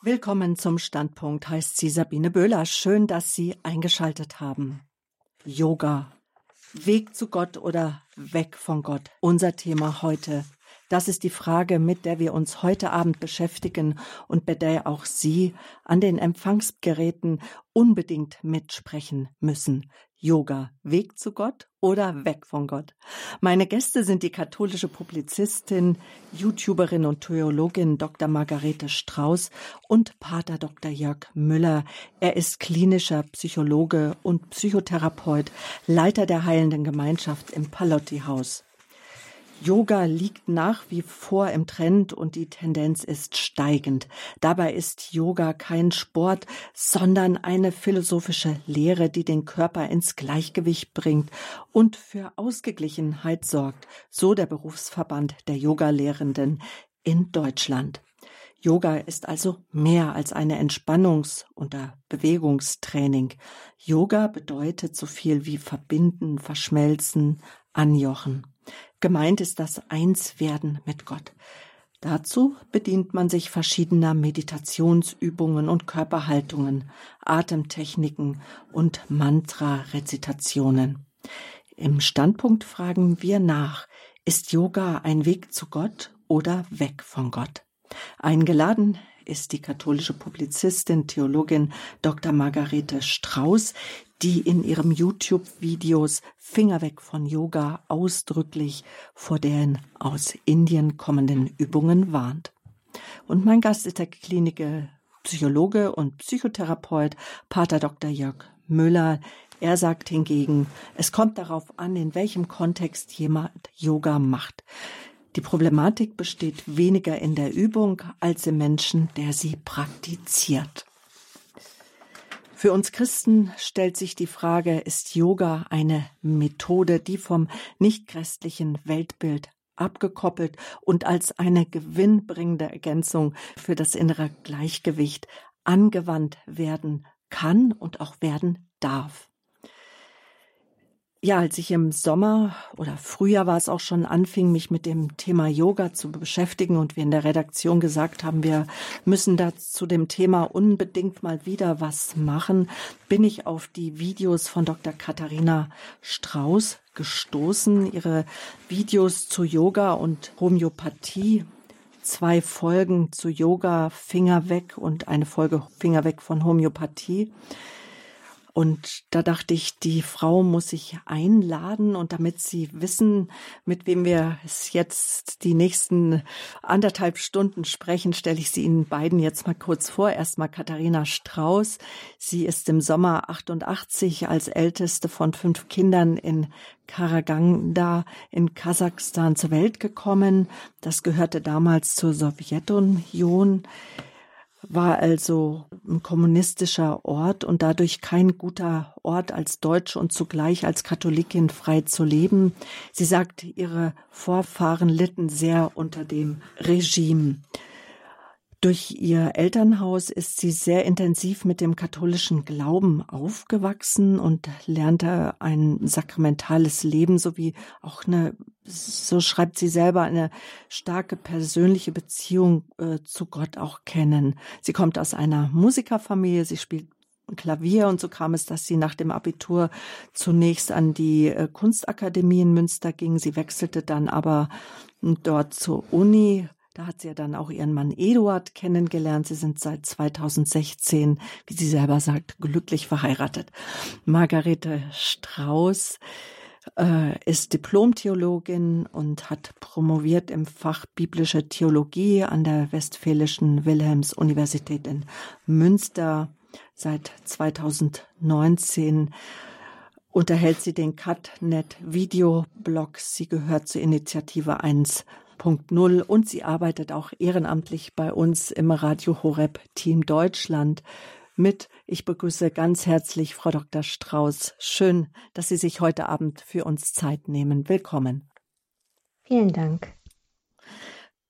Willkommen zum Standpunkt, heißt sie Sabine Böhler. Schön, dass Sie eingeschaltet haben. Yoga. Weg zu Gott oder weg von Gott. Unser Thema heute. Das ist die Frage, mit der wir uns heute Abend beschäftigen und bei der auch Sie an den Empfangsgeräten unbedingt mitsprechen müssen. Yoga, Weg zu Gott oder weg von Gott? Meine Gäste sind die katholische Publizistin, YouTuberin und Theologin Dr. Margarete Strauß und Pater Dr. Jörg Müller. Er ist klinischer Psychologe und Psychotherapeut, Leiter der Heilenden Gemeinschaft im Palotti-Haus. Yoga liegt nach wie vor im Trend und die Tendenz ist steigend. Dabei ist Yoga kein Sport, sondern eine philosophische Lehre, die den Körper ins Gleichgewicht bringt und für Ausgeglichenheit sorgt, so der Berufsverband der Yogalehrenden in Deutschland. Yoga ist also mehr als eine Entspannungs- oder Bewegungstraining. Yoga bedeutet so viel wie verbinden, verschmelzen, anjochen. Gemeint ist das Einswerden mit Gott. Dazu bedient man sich verschiedener Meditationsübungen und Körperhaltungen, Atemtechniken und Mantra-Rezitationen. Im Standpunkt fragen wir nach, ist Yoga ein Weg zu Gott oder weg von Gott? Eingeladen ist die katholische Publizistin, Theologin Dr. Margarete Strauß, die in ihrem YouTube-Videos Finger weg von Yoga ausdrücklich vor den aus Indien kommenden Übungen warnt. Und mein Gast ist der Kliniker Psychologe und Psychotherapeut Pater Dr. Jörg Müller. Er sagt hingegen, es kommt darauf an, in welchem Kontext jemand Yoga macht. Die Problematik besteht weniger in der Übung als im Menschen, der sie praktiziert. Für uns Christen stellt sich die Frage, ist Yoga eine Methode, die vom nichtchristlichen Weltbild abgekoppelt und als eine gewinnbringende Ergänzung für das innere Gleichgewicht angewandt werden kann und auch werden darf. Ja, als ich im Sommer oder Frühjahr war es auch schon anfing, mich mit dem Thema Yoga zu beschäftigen und wir in der Redaktion gesagt haben, wir müssen da zu dem Thema unbedingt mal wieder was machen, bin ich auf die Videos von Dr. Katharina Strauß gestoßen. Ihre Videos zu Yoga und Homöopathie zwei Folgen zu Yoga, Finger weg und eine Folge Finger weg von Homöopathie. Und da dachte ich, die Frau muss sich einladen und damit Sie wissen, mit wem wir es jetzt die nächsten anderthalb Stunden sprechen, stelle ich sie Ihnen beiden jetzt mal kurz vor. Erstmal Katharina Strauß. Sie ist im Sommer 88 als älteste von fünf Kindern in Karaganda in Kasachstan zur Welt gekommen. Das gehörte damals zur Sowjetunion war also ein kommunistischer Ort und dadurch kein guter Ort als Deutsche und zugleich als Katholikin frei zu leben. Sie sagt, ihre Vorfahren litten sehr unter dem Regime. Durch ihr Elternhaus ist sie sehr intensiv mit dem katholischen Glauben aufgewachsen und lernte ein sakramentales Leben sowie auch eine, so schreibt sie selber, eine starke persönliche Beziehung äh, zu Gott auch kennen. Sie kommt aus einer Musikerfamilie, sie spielt Klavier und so kam es, dass sie nach dem Abitur zunächst an die äh, Kunstakademie in Münster ging. Sie wechselte dann aber dort zur Uni da hat sie ja dann auch ihren Mann Eduard kennengelernt. Sie sind seit 2016, wie sie selber sagt, glücklich verheiratet. Margarete Strauß äh, ist Diplomtheologin und hat promoviert im Fach biblische Theologie an der Westfälischen Wilhelms-Universität in Münster. Seit 2019 unterhält sie den CutNet Videoblog. Sie gehört zur Initiative 1 2.0 und sie arbeitet auch ehrenamtlich bei uns im Radio Horeb Team Deutschland mit. Ich begrüße ganz herzlich Frau Dr. Strauß. Schön, dass Sie sich heute Abend für uns Zeit nehmen. Willkommen. Vielen Dank.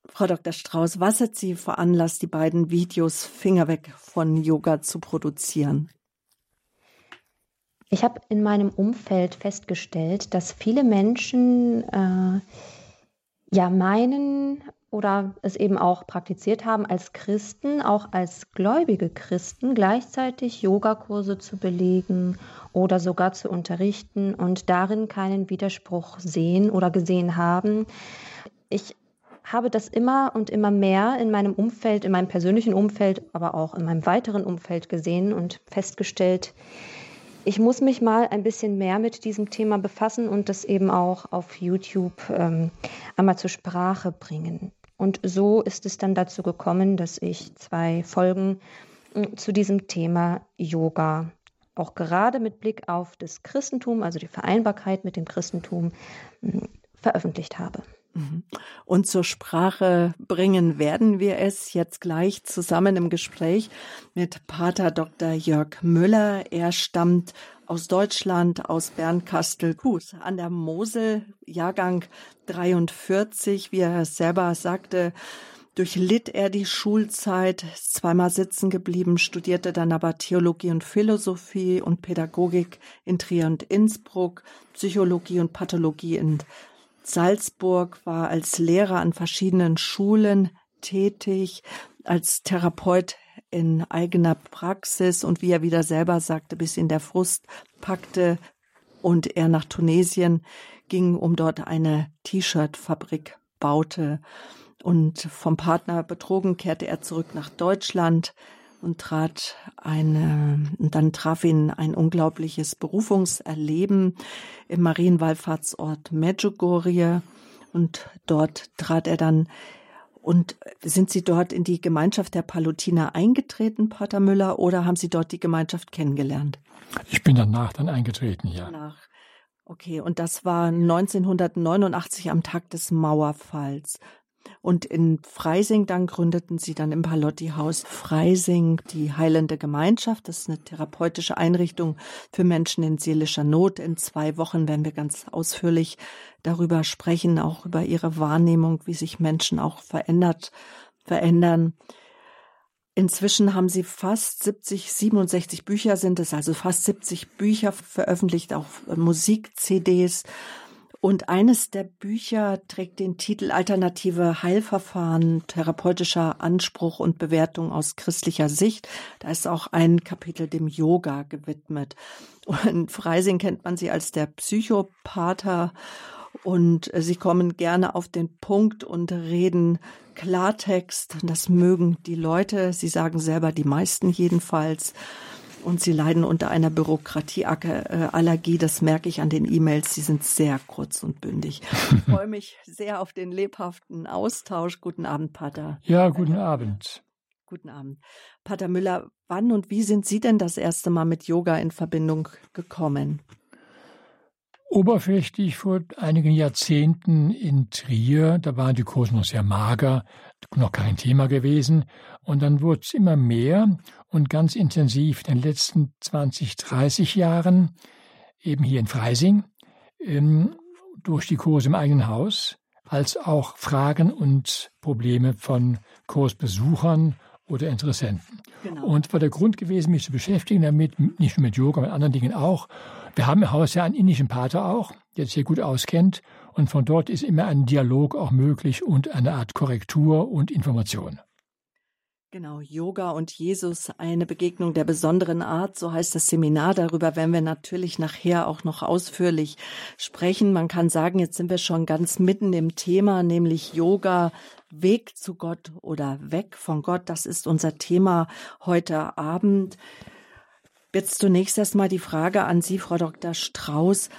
Frau Dr. Strauß, was hat Sie veranlasst, die beiden Videos Finger weg von Yoga zu produzieren? Ich habe in meinem Umfeld festgestellt, dass viele Menschen äh, ja meinen, oder es eben auch praktiziert haben, als Christen, auch als gläubige Christen, gleichzeitig Yogakurse zu belegen oder sogar zu unterrichten und darin keinen Widerspruch sehen oder gesehen haben. Ich habe das immer und immer mehr in meinem Umfeld, in meinem persönlichen Umfeld, aber auch in meinem weiteren Umfeld gesehen und festgestellt, ich muss mich mal ein bisschen mehr mit diesem Thema befassen und das eben auch auf YouTube ähm, einmal zur Sprache bringen. Und so ist es dann dazu gekommen, dass ich zwei Folgen äh, zu diesem Thema Yoga, auch gerade mit Blick auf das Christentum, also die Vereinbarkeit mit dem Christentum, äh, veröffentlicht habe. Mhm. Und zur Sprache bringen werden wir es jetzt gleich zusammen im Gespräch mit Pater Dr. Jörg Müller. Er stammt aus Deutschland, aus Bernkastel-Kues an der Mosel, Jahrgang 43, wie er selber sagte, durchlitt er die Schulzeit, zweimal sitzen geblieben, studierte dann aber Theologie und Philosophie und Pädagogik in Trier und Innsbruck, Psychologie und Pathologie in Salzburg, war als Lehrer an verschiedenen Schulen tätig, als Therapeut in eigener Praxis und wie er wieder selber sagte, bis ihn der Frust packte und er nach Tunesien ging, um dort eine T-Shirt-Fabrik baute. Und vom Partner betrogen kehrte er zurück nach Deutschland und trat eine, und dann traf ihn ein unglaubliches Berufungserleben im Marienwallfahrtsort Medjugorje und dort trat er dann und sind Sie dort in die Gemeinschaft der Palutiner eingetreten, Pater Müller, oder haben Sie dort die Gemeinschaft kennengelernt? Ich bin danach dann eingetreten, ja. Danach. Okay, und das war 1989 am Tag des Mauerfalls. Und in Freising dann gründeten sie dann im Palotti-Haus Freising die Heilende Gemeinschaft. Das ist eine therapeutische Einrichtung für Menschen in seelischer Not. In zwei Wochen werden wir ganz ausführlich darüber sprechen, auch über ihre Wahrnehmung, wie sich Menschen auch verändert, verändern. Inzwischen haben sie fast 70, 67 Bücher sind es, also fast 70 Bücher veröffentlicht, auch Musik-CDs. Und eines der Bücher trägt den Titel Alternative Heilverfahren, therapeutischer Anspruch und Bewertung aus christlicher Sicht. Da ist auch ein Kapitel dem Yoga gewidmet. Und Freising kennt man sie als der Psychopater und sie kommen gerne auf den Punkt und reden Klartext. Das mögen die Leute. Sie sagen selber die meisten jedenfalls und sie leiden unter einer Bürokratieallergie. Das merke ich an den E-Mails. Sie sind sehr kurz und bündig. Ich freue mich sehr auf den lebhaften Austausch. Guten Abend, Pater. Ja, guten Abend. Guten Abend. Pater Müller, wann und wie sind Sie denn das erste Mal mit Yoga in Verbindung gekommen? Oberflächlich vor einigen Jahrzehnten in Trier, da waren die Kurse noch sehr mager, noch kein Thema gewesen. Und dann wurde es immer mehr und ganz intensiv in den letzten 20, 30 Jahren, eben hier in Freising, ähm, durch die Kurse im eigenen Haus, als auch Fragen und Probleme von Kursbesuchern oder Interessenten. Genau. Und war der Grund gewesen, mich zu beschäftigen damit, nicht nur mit Yoga, mit anderen Dingen auch. Wir haben im Haus ja einen indischen Pater auch, der sich sehr gut auskennt. Und von dort ist immer ein Dialog auch möglich und eine Art Korrektur und Information. Genau, Yoga und Jesus, eine Begegnung der besonderen Art, so heißt das Seminar. Darüber werden wir natürlich nachher auch noch ausführlich sprechen. Man kann sagen, jetzt sind wir schon ganz mitten im Thema, nämlich Yoga, Weg zu Gott oder weg von Gott. Das ist unser Thema heute Abend. Jetzt zunächst erstmal die Frage an Sie, Frau Dr. Strauß.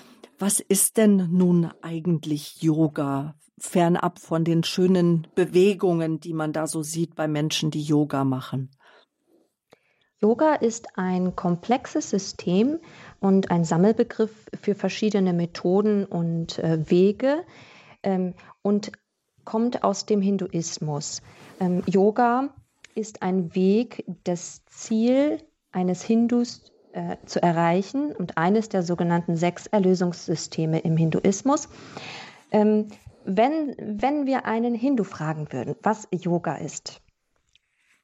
Was ist denn nun eigentlich Yoga? fernab von den schönen Bewegungen, die man da so sieht bei Menschen, die Yoga machen? Yoga ist ein komplexes System und ein Sammelbegriff für verschiedene Methoden und äh, Wege ähm, und kommt aus dem Hinduismus. Ähm, Yoga ist ein Weg, das Ziel eines Hindus äh, zu erreichen und eines der sogenannten sechs Erlösungssysteme im Hinduismus. Ähm, wenn, wenn wir einen Hindu fragen würden, was Yoga ist,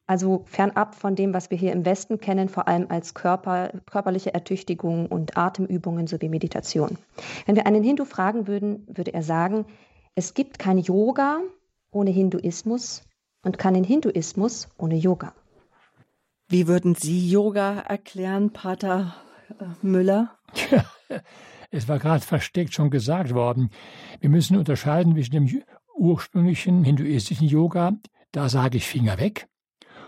also fernab von dem, was wir hier im Westen kennen, vor allem als Körper, körperliche Ertüchtigung und Atemübungen sowie Meditation. Wenn wir einen Hindu fragen würden, würde er sagen, es gibt kein Yoga ohne Hinduismus und keinen Hinduismus ohne Yoga. Wie würden Sie Yoga erklären, Pater äh, Müller? Es war gerade versteckt schon gesagt worden. Wir müssen unterscheiden zwischen dem ursprünglichen hinduistischen Yoga, da sage ich Finger weg,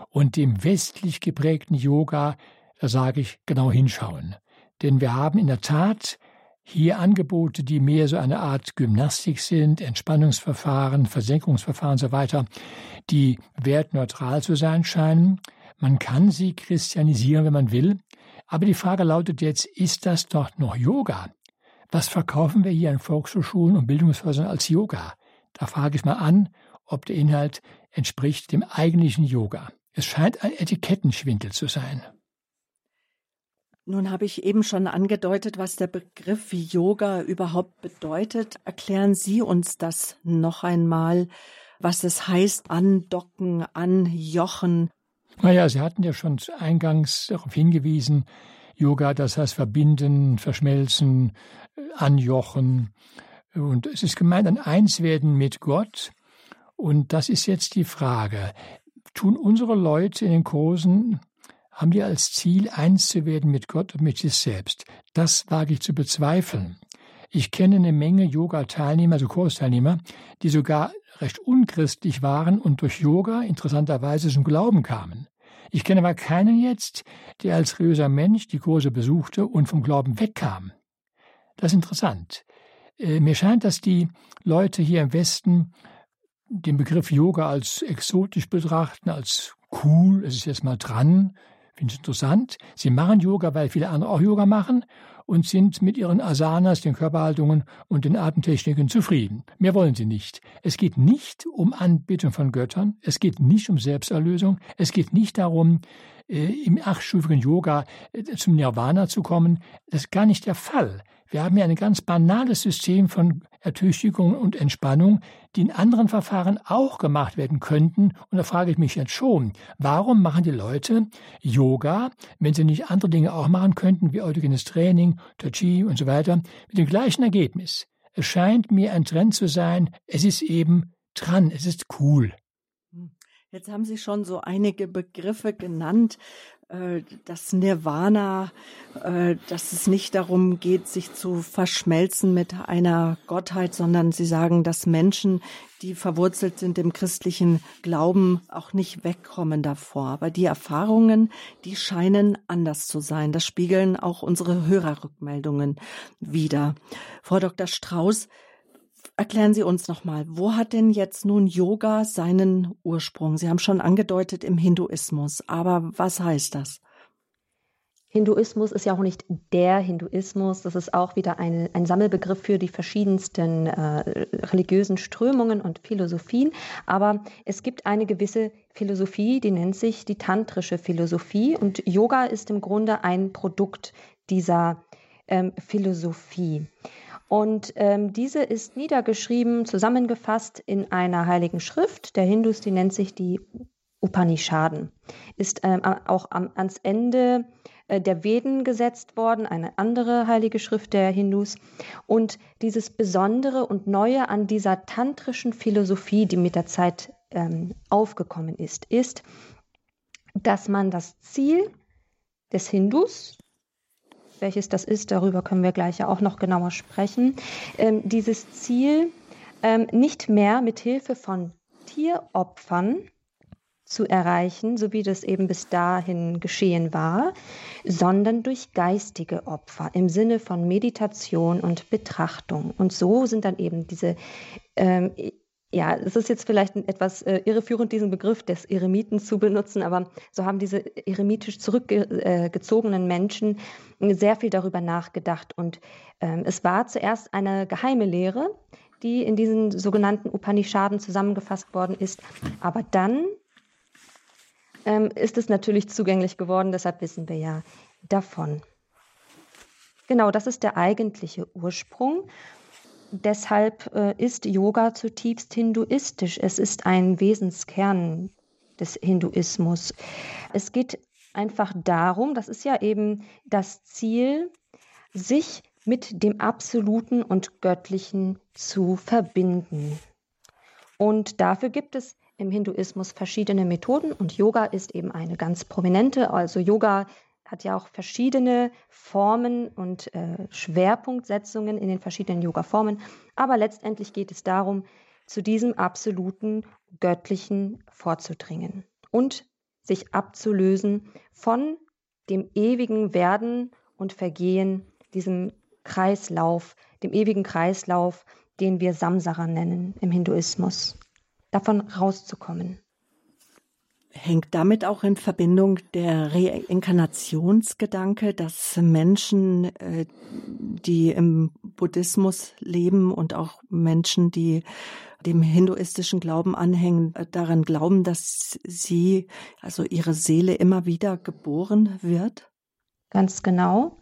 und dem westlich geprägten Yoga, da sage ich genau hinschauen. Denn wir haben in der Tat hier Angebote, die mehr so eine Art Gymnastik sind, Entspannungsverfahren, Versenkungsverfahren und so weiter, die wertneutral zu sein scheinen. Man kann sie christianisieren, wenn man will. Aber die Frage lautet jetzt, ist das doch noch Yoga? Was verkaufen wir hier an Volkshochschulen und Bildungshäusern als Yoga? Da frage ich mal an, ob der Inhalt entspricht dem eigentlichen Yoga. Es scheint ein Etikettenschwindel zu sein. Nun habe ich eben schon angedeutet, was der Begriff Yoga überhaupt bedeutet. Erklären Sie uns das noch einmal, was es heißt, andocken, anjochen. Naja, Sie hatten ja schon eingangs darauf hingewiesen, Yoga, das heißt verbinden, verschmelzen, anjochen. Und es ist gemeint ein Einswerden mit Gott. Und das ist jetzt die Frage. Tun unsere Leute in den Kursen haben die als Ziel, eins zu werden mit Gott und mit sich selbst. Das wage ich zu bezweifeln. Ich kenne eine Menge Yoga-Teilnehmer, also Kursteilnehmer, die sogar recht unchristlich waren und durch Yoga interessanterweise zum Glauben kamen. Ich kenne aber keinen jetzt, der als religiöser Mensch die Kurse besuchte und vom Glauben wegkam. Das ist interessant. Äh, mir scheint, dass die Leute hier im Westen den Begriff Yoga als exotisch betrachten, als cool, es ist jetzt mal dran, Finde ich interessant. Sie machen Yoga, weil viele andere auch Yoga machen und sind mit ihren Asanas, den Körperhaltungen und den Atemtechniken zufrieden. Mehr wollen sie nicht. Es geht nicht um Anbetung von Göttern. Es geht nicht um Selbsterlösung. Es geht nicht darum, äh, im achtstufigen Yoga äh, zum Nirvana zu kommen. Das ist gar nicht der Fall. Wir haben ja ein ganz banales System von Ertüchtigung und Entspannung, die in anderen Verfahren auch gemacht werden könnten. Und da frage ich mich jetzt schon, warum machen die Leute Yoga, wenn sie nicht andere Dinge auch machen könnten, wie autogenes Training, Tai Chi und so weiter, mit dem gleichen Ergebnis? Es scheint mir ein Trend zu sein, es ist eben dran, es ist cool. Jetzt haben Sie schon so einige Begriffe genant, äh, das Nirvana, äh, dass es nicht darum geht, sich zu verschmelzen mit einer Gottheit, sondern Sie sagen, dass Menschen, die verwurzelt sind im christlichen Glauben, auch nicht wegkommen davor. Aber die Erfahrungen, die scheinen anders zu sein. Das spiegeln auch unsere Hörerrückmeldungen wider. Frau Dr. Strauß, Erklären Sie uns nochmal, wo hat denn jetzt nun Yoga seinen Ursprung? Sie haben schon angedeutet im Hinduismus, aber was heißt das? Hinduismus ist ja auch nicht der Hinduismus, das ist auch wieder eine, ein Sammelbegriff für die verschiedensten äh, religiösen Strömungen und Philosophien. Aber es gibt eine gewisse Philosophie, die nennt sich die tantrische Philosophie und Yoga ist im Grunde ein Produkt dieser ähm, Philosophie. Und ähm, diese ist niedergeschrieben, zusammengefasst in einer heiligen Schrift der Hindus, die nennt sich die Upanishaden. Ist ähm, auch am, ans Ende äh, der Veden gesetzt worden, eine andere heilige Schrift der Hindus. Und dieses Besondere und Neue an dieser tantrischen Philosophie, die mit der Zeit ähm, aufgekommen ist, ist, dass man das Ziel des Hindus, welches das ist, darüber können wir gleich ja auch noch genauer sprechen, ähm, dieses Ziel ähm, nicht mehr mit Hilfe von Tieropfern zu erreichen, so wie das eben bis dahin geschehen war, sondern durch geistige Opfer im Sinne von Meditation und Betrachtung. Und so sind dann eben diese ähm, ja, es ist jetzt vielleicht etwas äh, irreführend, diesen Begriff des Eremiten zu benutzen, aber so haben diese eremitisch zurückgezogenen Menschen sehr viel darüber nachgedacht. Und ähm, es war zuerst eine geheime Lehre, die in diesen sogenannten Upanishaden zusammengefasst worden ist. Aber dann ähm, ist es natürlich zugänglich geworden, deshalb wissen wir ja davon. Genau, das ist der eigentliche Ursprung. Deshalb äh, ist Yoga zutiefst hinduistisch. Es ist ein Wesenskern des Hinduismus. Es geht einfach darum, das ist ja eben das Ziel, sich mit dem Absoluten und Göttlichen zu verbinden. Und dafür gibt es im Hinduismus verschiedene Methoden und Yoga ist eben eine ganz prominente. Also Yoga hat ja auch verschiedene Formen und äh, Schwerpunktsetzungen in den verschiedenen Yoga-Formen. Aber letztendlich geht es darum, zu diesem absoluten Göttlichen vorzudringen und sich abzulösen von dem ewigen Werden und Vergehen, diesem Kreislauf, dem ewigen Kreislauf, den wir Samsara nennen im Hinduismus, davon rauszukommen. Hängt damit auch in Verbindung der Reinkarnationsgedanke, dass Menschen, äh, die im Buddhismus leben und auch Menschen, die dem hinduistischen Glauben anhängen, äh, daran glauben, dass sie, also ihre Seele immer wieder geboren wird? Ganz genau.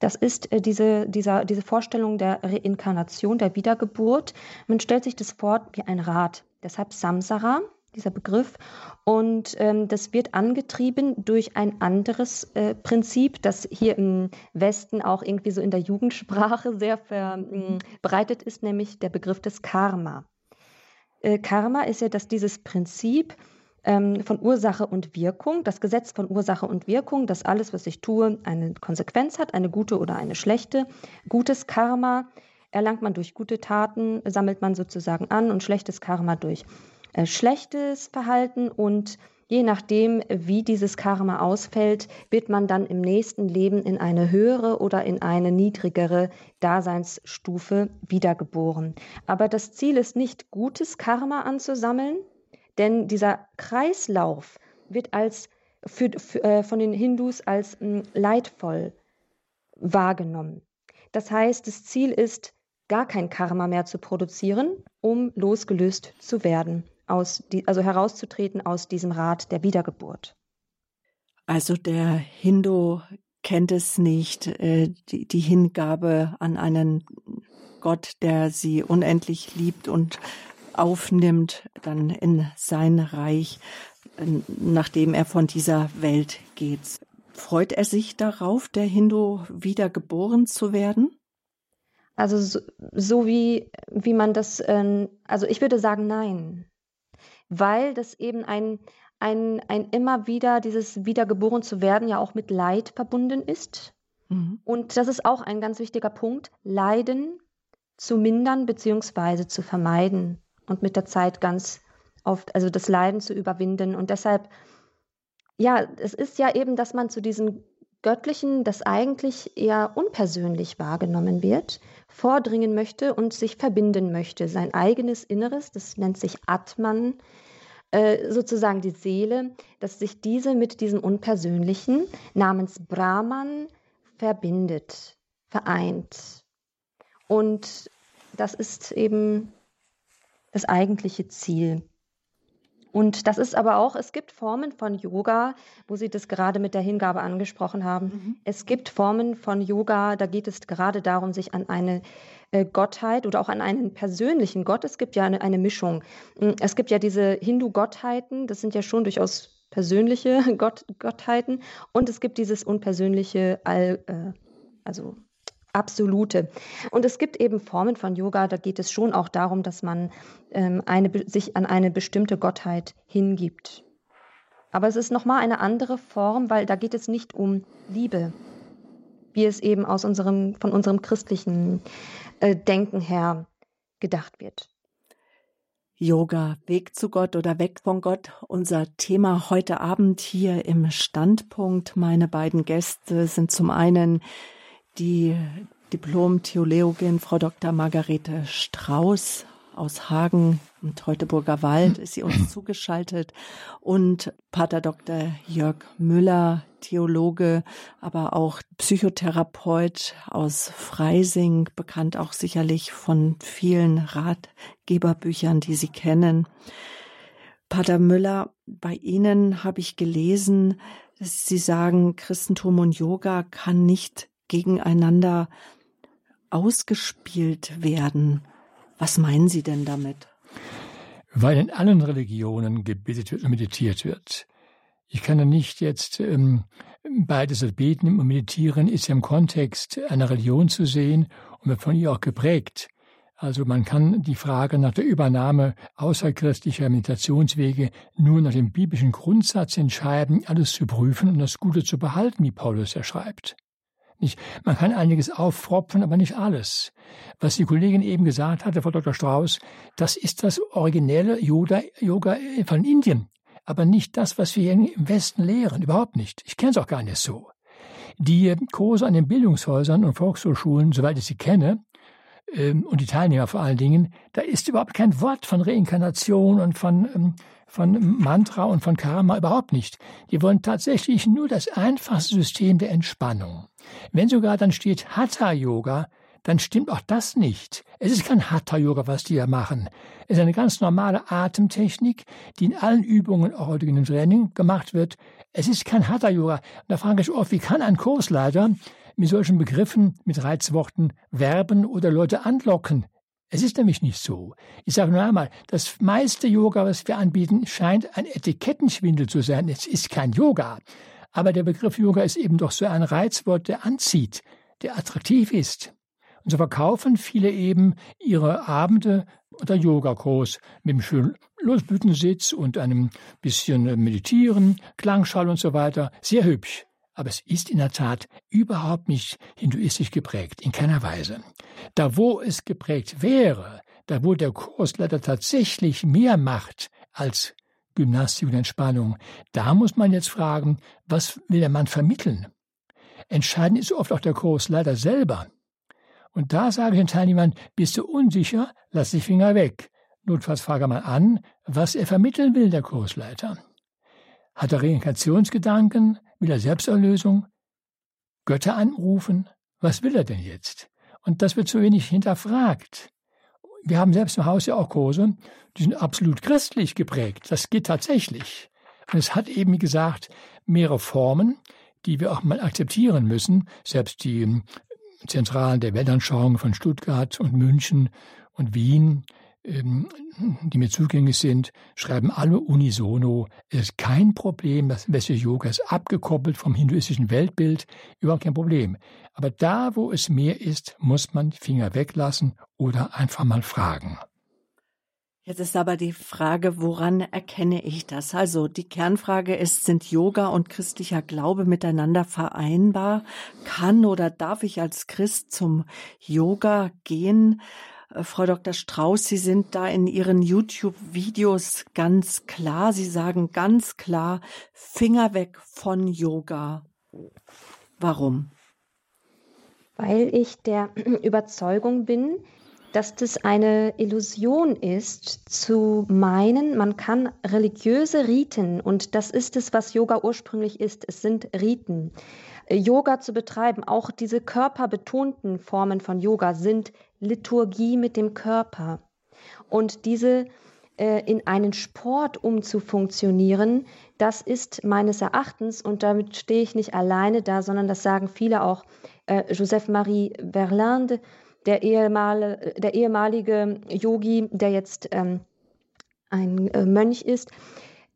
Das ist äh, diese, dieser, diese Vorstellung der Reinkarnation, der Wiedergeburt. Man stellt sich das vor wie ein Rad. Deshalb Samsara, dieser Begriff. Und ähm, das wird angetrieben durch ein anderes äh, Prinzip, das hier im Westen auch irgendwie so in der Jugendsprache sehr verbreitet ist, nämlich der Begriff des Karma. Äh, Karma ist ja, dass dieses Prinzip ähm, von Ursache und Wirkung, das Gesetz von Ursache und Wirkung, dass alles, was ich tue, eine Konsequenz hat, eine gute oder eine schlechte. Gutes Karma erlangt man durch gute Taten, sammelt man sozusagen an und schlechtes Karma durch schlechtes Verhalten und je nachdem, wie dieses Karma ausfällt, wird man dann im nächsten Leben in eine höhere oder in eine niedrigere Daseinsstufe wiedergeboren. Aber das Ziel ist nicht, gutes Karma anzusammeln, denn dieser Kreislauf wird als für, für, äh, von den Hindus als mh, hm, leidvoll wahrgenommen. Das heißt, das Ziel ist, gar kein Karma mehr zu produzieren, um losgelöst zu werden aus die, also herauszutreten aus diesem Rad der Wiedergeburt. Also der Hindu kennt es nicht, äh, die, die Hingabe an einen Gott, der sie unendlich liebt und aufnimmt, dann in sein Reich, nachdem er von dieser Welt geht. Freut er sich darauf, der Hindu wiedergeboren zu werden? Also so, so wie, wie man das, äh, also ich würde sagen, nein weil das eben ein, ein, ein immer wieder, dieses Wiedergeboren zu werden, ja auch mit Leid verbunden ist. Mhm. Und das ist auch ein ganz wichtiger Punkt, Leiden zu mindern bzw. zu vermeiden und mit der Zeit ganz oft, also das Leiden zu überwinden. Und deshalb, ja, es ist ja eben, dass man zu diesem Göttlichen, das eigentlich eher unpersönlich wahrgenommen wird, vordringen möchte und sich verbinden möchte. Sein eigenes Inneres, das nennt sich Atman, äh, sozusagen die Seele, dass sich diese mit diesem Unpersönlichen namens Brahman verbindet, vereint. Und das ist eben das eigentliche Ziel. Und das ist aber auch, es gibt Formen von Yoga, wo Sie das gerade mit der Hingabe angesprochen haben. Mhm. Es gibt Formen von Yoga, da geht es gerade darum, sich an eine äh, Gottheit oder auch an einen persönlichen Gott. Es gibt ja eine, eine Mischung. Hm, es gibt ja diese Hindu-Gottheiten, das sind ja schon durchaus persönliche Gott, Gottheiten. Und es gibt dieses unpersönliche, All, äh, also absolute. Und es gibt eben Formen von Yoga, da geht es schon auch darum, dass man ähm, eine, sich an eine bestimmte Gottheit hingibt. Aber es ist nochmal eine andere Form, weil da geht es nicht um Liebe, wie es eben aus unserem, von unserem christlichen äh, Denken her gedacht wird. Yoga, Weg zu Gott oder weg von Gott. Unser Thema heute Abend hier im Standpunkt. Meine beiden Gäste sind zum einen die Diplom-Theologin Frau Dr. Margarete Strauß aus Hagen im Teutoburger Wald ist sie uns zugeschaltet und Pater Dr. Jörg Müller, Theologe, aber auch Psychotherapeut aus Freising, bekannt auch sicherlich von vielen Ratgeberbüchern, die Sie kennen. Pater Müller, bei Ihnen habe ich gelesen, dass Sie sagen, Christentum und Yoga kann nicht gegeneinander ausgespielt werden. Was meinen Sie denn damit? Weil in allen Religionen gebetet wird und meditiert wird. Ich kann ja nicht jetzt ähm, beides, Beten und Meditieren ist ja im Kontext einer Religion zu sehen und wird von ihr auch geprägt. Also man kann die Frage nach der Übernahme außerchristlicher Meditationswege nur nach dem biblischen Grundsatz entscheiden, alles zu prüfen und das Gute zu behalten, wie Paulus ja schreibt. Nicht, man kann einiges auffropfen, aber nicht alles. Was die Kollegin eben gesagt hatte, Frau Dr. Strauß, das ist das originelle Yoga, Yoga von Indien, aber nicht das, was wir im Westen lehren, überhaupt nicht. Ich kenne es auch gar nicht so. Die Kurse an den Bildungshäusern und Volkshochschulen, soweit ich sie kenne, ähm, und die Teilnehmer vor allen Dingen, da ist überhaupt kein Wort von Reinkarnation und von, ähm, von Mantra und von Karma, überhaupt nicht. Die wollen tatsächlich nur das einfachste System der Entspannung. Wenn sogar dann steht Hatha Yoga, dann stimmt auch das nicht. Es ist kein Hatha-Yoga, was die da machen. Es ist eine ganz normale Atemtechnik, die in allen Übungen, auch heute in dem Training, gemacht wird. Es ist kein Hatha-Yoga. Da frage ich oft, wie kann ein Kursleiter mit solchen Begriffen, mit Reizworten werben oder Leute anlocken. Es ist nämlich nicht so. Ich sage nur einmal, das meiste Yoga, was wir anbieten, scheint ein Etikettenschwindel zu sein. Es ist kein Yoga. Aber der Begriff Yoga ist eben doch so ein Reizwort, der anzieht, der attraktiv ist. Und so verkaufen viele eben ihre Abende unter Yogakurs mit einem schönen Losblütensitz und einem bisschen Meditieren, Klangschall und so weiter. Sehr hübsch. Aber es ist in der Tat überhaupt nicht hinduistisch geprägt, in keiner Weise. Da wo es geprägt wäre, da wo der Kursleiter tatsächlich mehr macht als Gymnastik und Entspannung, da muss man jetzt fragen, was will der Mann vermitteln? Entscheidend ist oft auch der Kursleiter selber. Und da sage ich den Teilnehmern, bist du unsicher, lass die Finger weg. Notfalls frage mal an, was er vermitteln will, der Kursleiter. Hat er Reinkarnationsgedanken? Will er Selbsterlösung? Götter anrufen? Was will er denn jetzt? Und das wird zu wenig hinterfragt. Wir haben selbst im Haus ja auch Kurse, die sind absolut christlich geprägt. Das geht tatsächlich. Und es hat eben, wie gesagt, mehrere Formen, die wir auch mal akzeptieren müssen. Selbst die ähm, Zentralen der Weltanschauung von Stuttgart und München und Wien die mir zugänglich sind, schreiben alle unisono, es ist kein Problem, das westliche Yoga ist abgekoppelt vom hinduistischen Weltbild, überhaupt kein Problem. Aber da, wo es mehr ist, muss man Finger weglassen oder einfach mal fragen. Jetzt ist aber die Frage, woran erkenne ich das? Also die Kernfrage ist, sind Yoga und christlicher Glaube miteinander vereinbar? Kann oder darf ich als Christ zum Yoga gehen? Äh, Frau Dr. Strauß, Sie sind da in Ihren YouTube-Videos ganz klar. Sie sagen ganz klar, Finger weg von Yoga. Warum? Weil ich der Überzeugung bin, dass das eine Illusion ist, zu meinen, man kann religiöse Riten, und das ist es, was Yoga ursprünglich ist, es sind Riten, Yoga zu betreiben, auch diese körperbetonten Formen von Yoga sind Liturgie mit dem Körper. Und diese äh, in einen Sport umzufunktionieren, das ist meines Erachtens, und damit stehe ich nicht alleine da, sondern das sagen viele auch, äh, Joseph Marie Verlinde, der, ehemalige, der ehemalige Yogi, der jetzt ähm, ein äh, Mönch ist,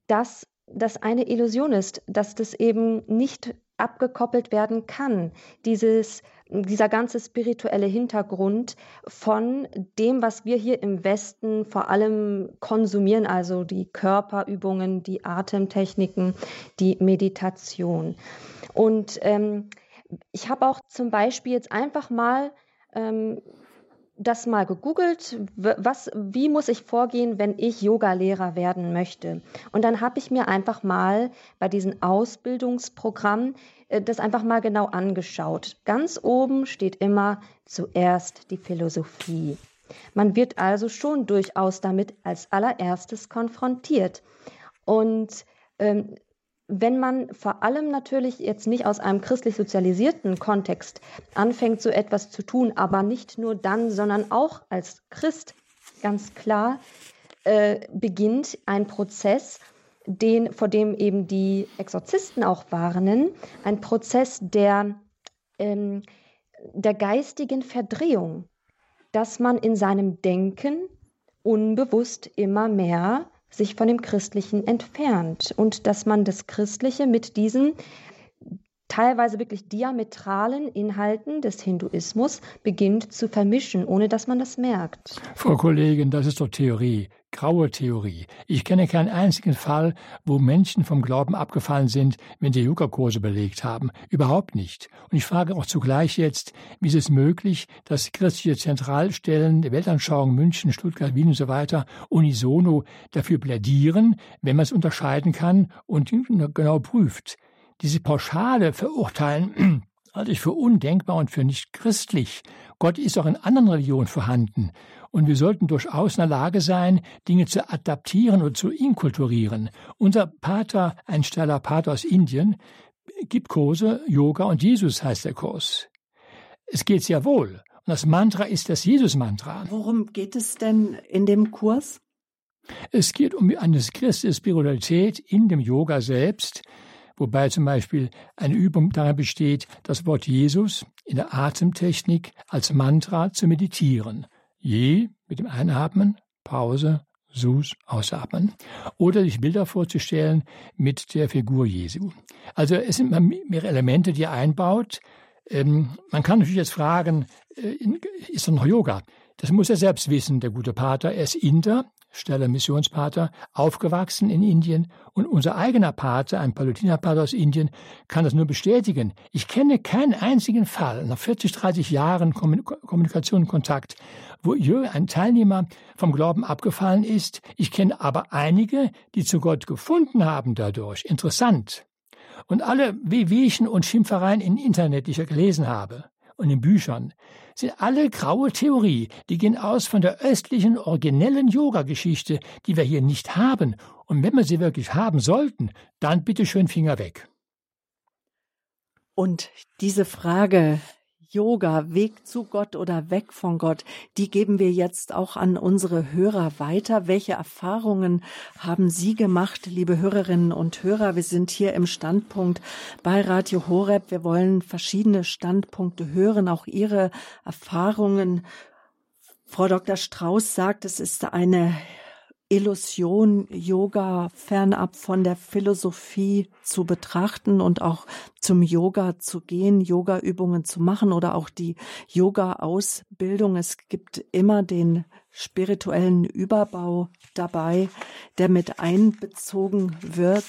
dass das eine Illusion ist, dass das eben nicht abgekoppelt werden kann. Dieses, dieser ganze spirituelle Hintergrund von dem, was wir hier im Westen vor allem konsumieren, also die Körperübungen, die Atemtechniken, die Meditation. Und ähm, ich habe auch zum Beispiel jetzt einfach mal ähm, das mal gegoogelt, was, wie muss ich vorgehen, wenn ich Yoga-Lehrer werden möchte. Und dann habe ich mir einfach mal bei diesen Ausbildungsprogrammen äh, das einfach mal genau angeschaut. Ganz oben steht immer zuerst die Philosophie. Man wird also schon durchaus damit als allererstes konfrontiert. Und ähm, wenn man vor allem natürlich jetzt nicht aus einem christlich sozialisierten Kontext anfängt, so etwas zu tun, aber nicht nur dann, sondern auch als Christ ganz klar äh, beginnt ein Prozess, den, vor dem eben die Exorzisten auch warnen, ein Prozess der, ähm, der geistigen Verdrehung, dass man in seinem Denken unbewusst immer mehr sich von dem Christlichen entfernt und dass man das Christliche mit diesen teilweise wirklich diametralen Inhalten des Hinduismus beginnt zu vermischen, ohne dass man das merkt. Frau Kollegin, das ist doch Theorie, graue Theorie. Ich kenne keinen einzigen Fall, wo Menschen vom Glauben abgefallen sind, wenn sie Yoga-Kurse belegt haben. Überhaupt nicht. Und ich frage auch zugleich jetzt, wie ist es möglich, dass christliche Zentralstellen der Weltanschauung München, Stuttgart, Wien und so weiter unisono dafür plädieren, wenn man es unterscheiden kann und genau prüft diese pauschale Verurteilen halte ich für undenkbar und für nicht christlich. Gott ist auch in anderen Religionen vorhanden. Und wir sollten durchaus in der Lage sein, Dinge zu adaptieren und zu inkulturieren. Unser Pater, ein steiler Pater aus Indien, gibt Kurse, Yoga und Jesus heißt der Kurs. Es geht sehr wohl. Und das Mantra ist das Jesus-Mantra. Worum geht es denn in dem Kurs? Es geht um eine christliche Spiritualität in dem Yoga selbst, wobei zum Beispiel eine Übung darin besteht, das Wort Jesus in der Atemtechnik als Mantra zu meditieren. Je mit dem Einatmen, Pause, Sus, Ausatmen. Oder sich Bilder vorzustellen mit der Figur Jesu. Also es sind mehrere Elemente, die er einbaut. Ähm, man kann natürlich jetzt fragen, äh, ist er noch Yoga? Das muss er selbst wissen, der gute Pater. Er ist Inder, Steller Missionspater, aufgewachsen in Indien und unser eigener Pater, ein Palutinerpater aus Indien, kann das nur bestätigen. Ich kenne keinen einzigen Fall nach 40, 30 Jahren Kommunikation und Kontakt, wo ein Teilnehmer vom Glauben abgefallen ist. Ich kenne aber einige, die zu Gott gefunden haben dadurch. Interessant. Und alle Wehwehchen und Schimpfereien im Internet, die ich ja gelesen habe, und in Büchern sind alle graue Theorie, die gehen aus von der östlichen originellen Yoga-Geschichte, die wir hier nicht haben. Und wenn wir sie wirklich haben sollten, dann bitte schön Finger weg. Und diese Frage, Yoga, Weg zu Gott oder weg von Gott, die geben wir jetzt auch an unsere Hörer weiter. Welche Erfahrungen haben Sie gemacht, liebe Hörerinnen und Hörer? Wir sind hier im Standpunkt bei Radio Horeb. Wir wollen verschiedene Standpunkte hören, auch Ihre Erfahrungen. Frau Dr. Strauß sagt, es ist eine Illusion, Yoga fernab von der Philosophie zu betrachten und auch zum Yoga zu gehen, Yoga-Übungen zu machen oder auch die Yoga-Ausbildung. Es gibt immer den spirituellen Überbau dabei, der mit einbezogen wird.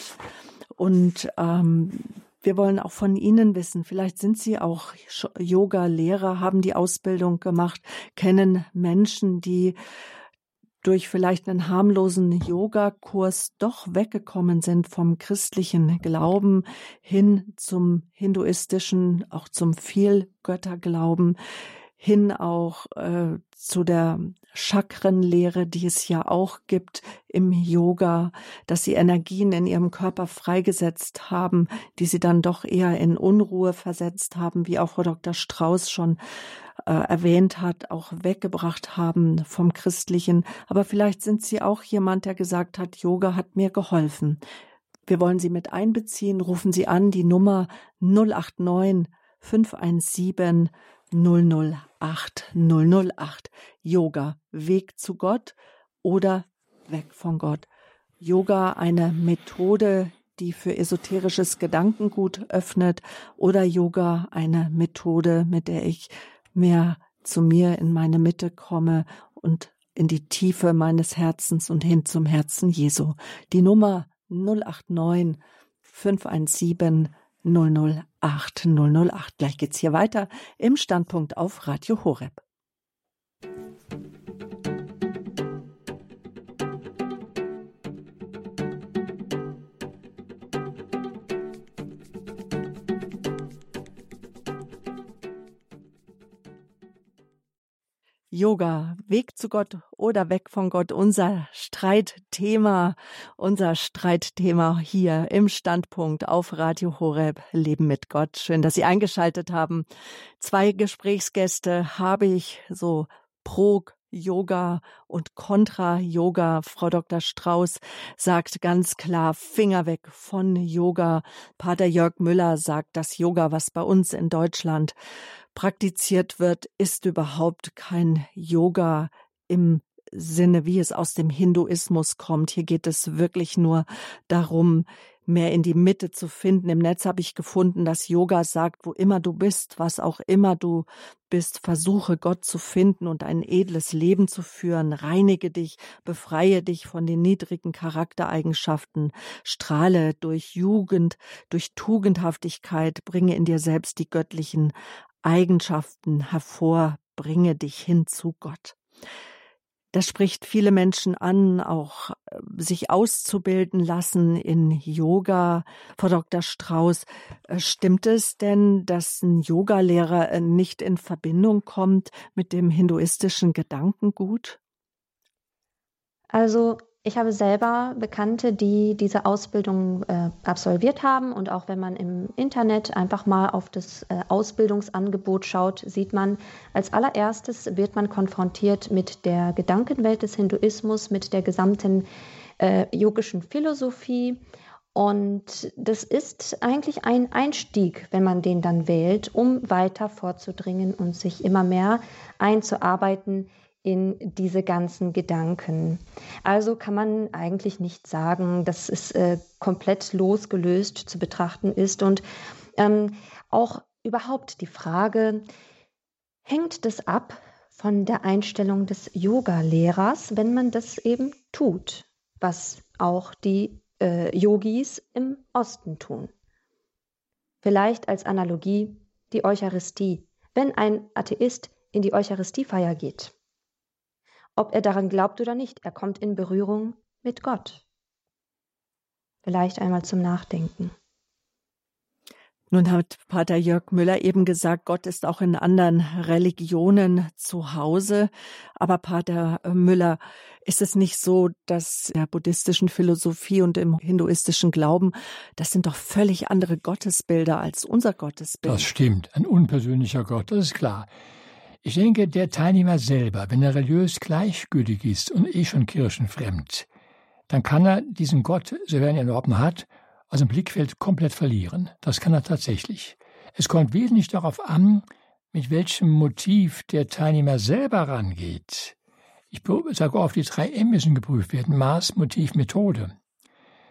Und ähm, wir wollen auch von Ihnen wissen, vielleicht sind Sie auch Yoga-Lehrer, haben die Ausbildung gemacht, kennen Menschen, die durch vielleicht einen harmlosen Yogakurs doch weggekommen sind vom christlichen Glauben hin zum hinduistischen, auch zum Vielgötterglauben, hin auch äh, zu der Chakrenlehre, die es ja auch gibt im Yoga, dass sie Energien in ihrem Körper freigesetzt haben, die sie dann doch eher in Unruhe versetzt haben, wie auch Frau Dr. Strauß schon äh, erwähnt hat, auch weggebracht haben vom Christlichen. Aber vielleicht sind Sie auch jemand, der gesagt hat, Yoga hat mir geholfen. Wir wollen Sie mit einbeziehen. Rufen Sie an die Nummer 089 517 008 008. Yoga, Weg zu Gott oder weg von Gott. Yoga, eine Methode, die für esoterisches Gedankengut öffnet oder Yoga, eine Methode, mit der ich mehr zu mir in meine Mitte komme und in die Tiefe meines Herzens und hin zum Herzen Jesu. Die Nummer 089 517 008 008. Gleich geht's hier weiter im Standpunkt auf Radio Horeb. Yoga, Weg zu Gott oder weg von Gott, unser Streitthema, unser Streitthema hier im Standpunkt auf Radio Horeb, Leben mit Gott. Schön, dass Sie eingeschaltet haben. Zwei Gesprächsgäste habe ich so pro Yoga und Contra Yoga. Frau Dr. Strauß sagt ganz klar Finger weg von Yoga. Pater Jörg Müller sagt, dass Yoga, was bei uns in Deutschland praktiziert wird, ist überhaupt kein Yoga im Sinne, wie es aus dem Hinduismus kommt. Hier geht es wirklich nur darum, mehr in die Mitte zu finden. Im Netz habe ich gefunden, dass Yoga sagt, wo immer du bist, was auch immer du bist, versuche Gott zu finden und ein edles Leben zu führen. Reinige dich, befreie dich von den niedrigen Charaktereigenschaften, strahle durch Jugend, durch Tugendhaftigkeit, bringe in dir selbst die göttlichen Eigenschaften hervor, bringe dich hin zu Gott. Das spricht viele Menschen an, auch äh, sich auszubilden lassen in Yoga. Frau Dr. Strauß, äh, stimmt es denn, dass ein Yogalehrer äh, nicht in Verbindung kommt mit dem hinduistischen Gedankengut? Also ich habe selber Bekannte, die diese Ausbildung äh, absolviert haben. Und auch wenn man im Internet einfach mal auf das äh, Ausbildungsangebot schaut, sieht man, als allererstes wird man konfrontiert mit der Gedankenwelt des Hinduismus, mit der gesamten äh, yogischen Philosophie. Und das ist eigentlich ein Einstieg, wenn man den dann wählt, um weiter vorzudringen und sich immer mehr einzuarbeiten in diese ganzen Gedanken. Also kann man eigentlich nicht sagen, dass es äh, komplett losgelöst zu betrachten ist. Und ähm, auch überhaupt die Frage, hängt das ab von der Einstellung des Yoga-Lehrers, wenn man das eben tut, was auch die äh, Yogis im Osten tun. Vielleicht als Analogie die Eucharistie. Wenn ein Atheist in die Eucharistiefeier geht, ob er daran glaubt oder nicht, er kommt in Berührung mit Gott. Vielleicht einmal zum Nachdenken. Nun hat Pater Jörg Müller eben gesagt, Gott ist auch in anderen Religionen zu Hause. Aber Pater Müller, ist es nicht so, dass der buddhistischen Philosophie und im hinduistischen Glauben, das sind doch völlig andere Gottesbilder als unser Gottesbild? Das stimmt, ein unpersönlicher Gott, das ist klar. Ich denke, der Teilnehmer selber, wenn er religiös gleichgültig ist und eh schon kirchenfremd, dann kann er diesen Gott, sofern er ihn überhaupt hat, aus dem Blickfeld komplett verlieren. Das kann er tatsächlich. Es kommt wesentlich darauf an, mit welchem Motiv der Teilnehmer selber rangeht. Ich sage oft, die drei M müssen geprüft werden. Maß, Motiv, Methode.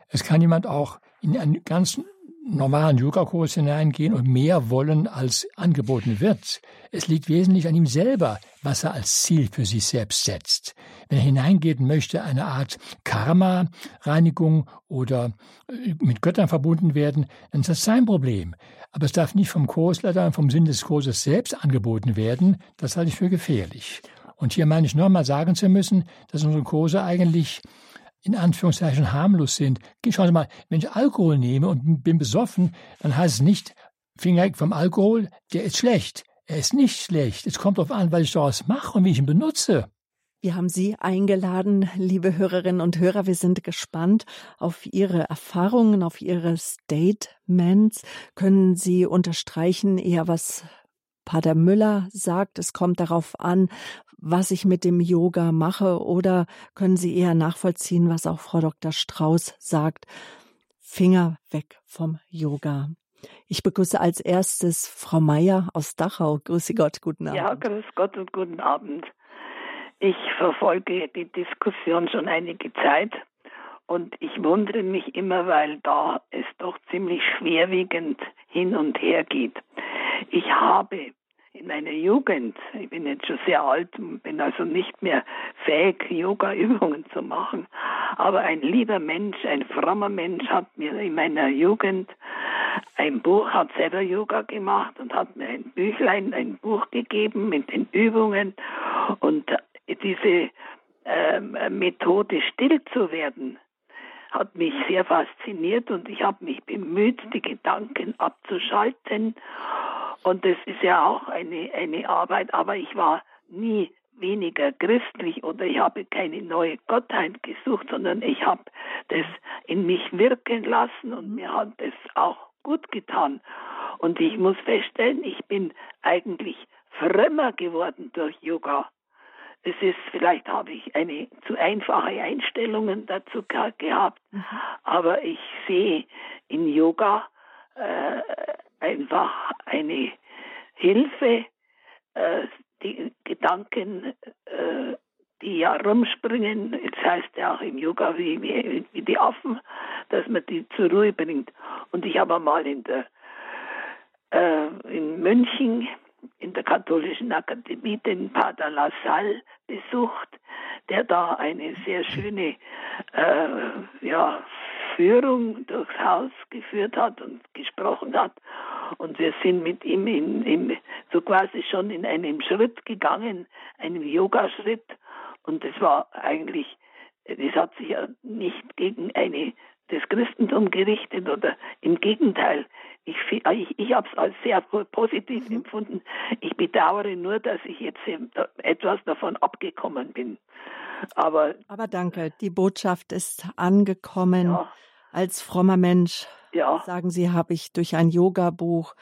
Es kann jemand auch in einen ganz normalen Yogakurs hineingehen und mehr wollen, als angeboten wird. Es liegt wesentlich an ihm selber, was er als Ziel für sich selbst setzt. Wenn er hineingeht und möchte eine Art Karma-Reinigung oder äh, mit Göttern verbunden werden, dann ist das sein Problem. Aber es darf nicht vom Kursleiter und vom Sinn des Kurses selbst angeboten werden. Das halte ich für gefährlich. Und hier meine ich nur mal sagen zu müssen, dass unsere Kurse eigentlich in Anführungszeichen harmlos sind. Schauen Sie mal, wenn ich Alkohol nehme und bin besoffen, dann heißt es nicht, Finger vom Alkohol, der ist schlecht. Er ist nicht schlecht. Es kommt darauf an, was ich daraus mache und wie ich ihn benutze. Wir haben Sie eingeladen, liebe Hörerinnen und Hörer. Wir sind gespannt auf Ihre Erfahrungen, auf Ihre Statements. Können Sie unterstreichen, eher was Pater Müller sagt, es kommt darauf an, was ich mit dem Yoga mache, oder können Sie eher nachvollziehen, was auch Frau Dr. Strauß sagt? Finger weg vom Yoga. Ich begrüße als erstes Frau Meier aus Dachau. Grüße Gott, guten Abend. Ja, grüß Gott und guten Abend. Ich verfolge die Diskussion schon einige Zeit und ich wundere mich immer, weil da es doch ziemlich schwerwiegend hin und her geht. Ich habe in meiner Jugend, ich bin jetzt schon sehr alt und bin also nicht mehr fähig, Yoga-Übungen zu machen, aber ein lieber Mensch, ein frommer Mensch hat mir in meiner Jugend ein Buch, hat selber Yoga gemacht und hat mir ein Büchlein, ein Buch gegeben mit den Übungen. Und diese äh, Methode still zu werden, hat mich sehr fasziniert und ich habe mich bemüht, die Gedanken abzuschalten und das ist ja auch eine, eine Arbeit, aber ich war nie weniger christlich oder ich habe keine neue Gottheit gesucht, sondern ich habe das in mich wirken lassen und mir hat das auch gut getan. Und ich muss feststellen, ich bin eigentlich frömmer geworden durch Yoga. Es ist, vielleicht habe ich eine zu einfache Einstellungen dazu gehabt, mhm. aber ich sehe in Yoga äh, einfach eine Hilfe, äh, die Gedanken, äh, die ja rumspringen, jetzt heißt ja auch im Yoga wie, wie, wie die Affen, dass man die zur Ruhe bringt. Und ich habe einmal in der äh, in München in der katholischen Akademie den Pater Lassalle besucht, der da eine sehr schöne äh, ja, Führung durchs Haus geführt hat und gesprochen hat. Und wir sind mit ihm in, in, so quasi schon in einem Schritt gegangen, einem Yoga-Schritt. Und es war eigentlich, es hat sich ja nicht gegen eine das Christentum gerichtet oder im Gegenteil. Ich, ich, ich habe es als sehr positiv mhm. empfunden. Ich bedauere nur, dass ich jetzt etwas davon abgekommen bin. Aber, Aber danke, die Botschaft ist angekommen. Ja. Als frommer Mensch, ja. sagen Sie, habe ich durch ein Yoga-Buch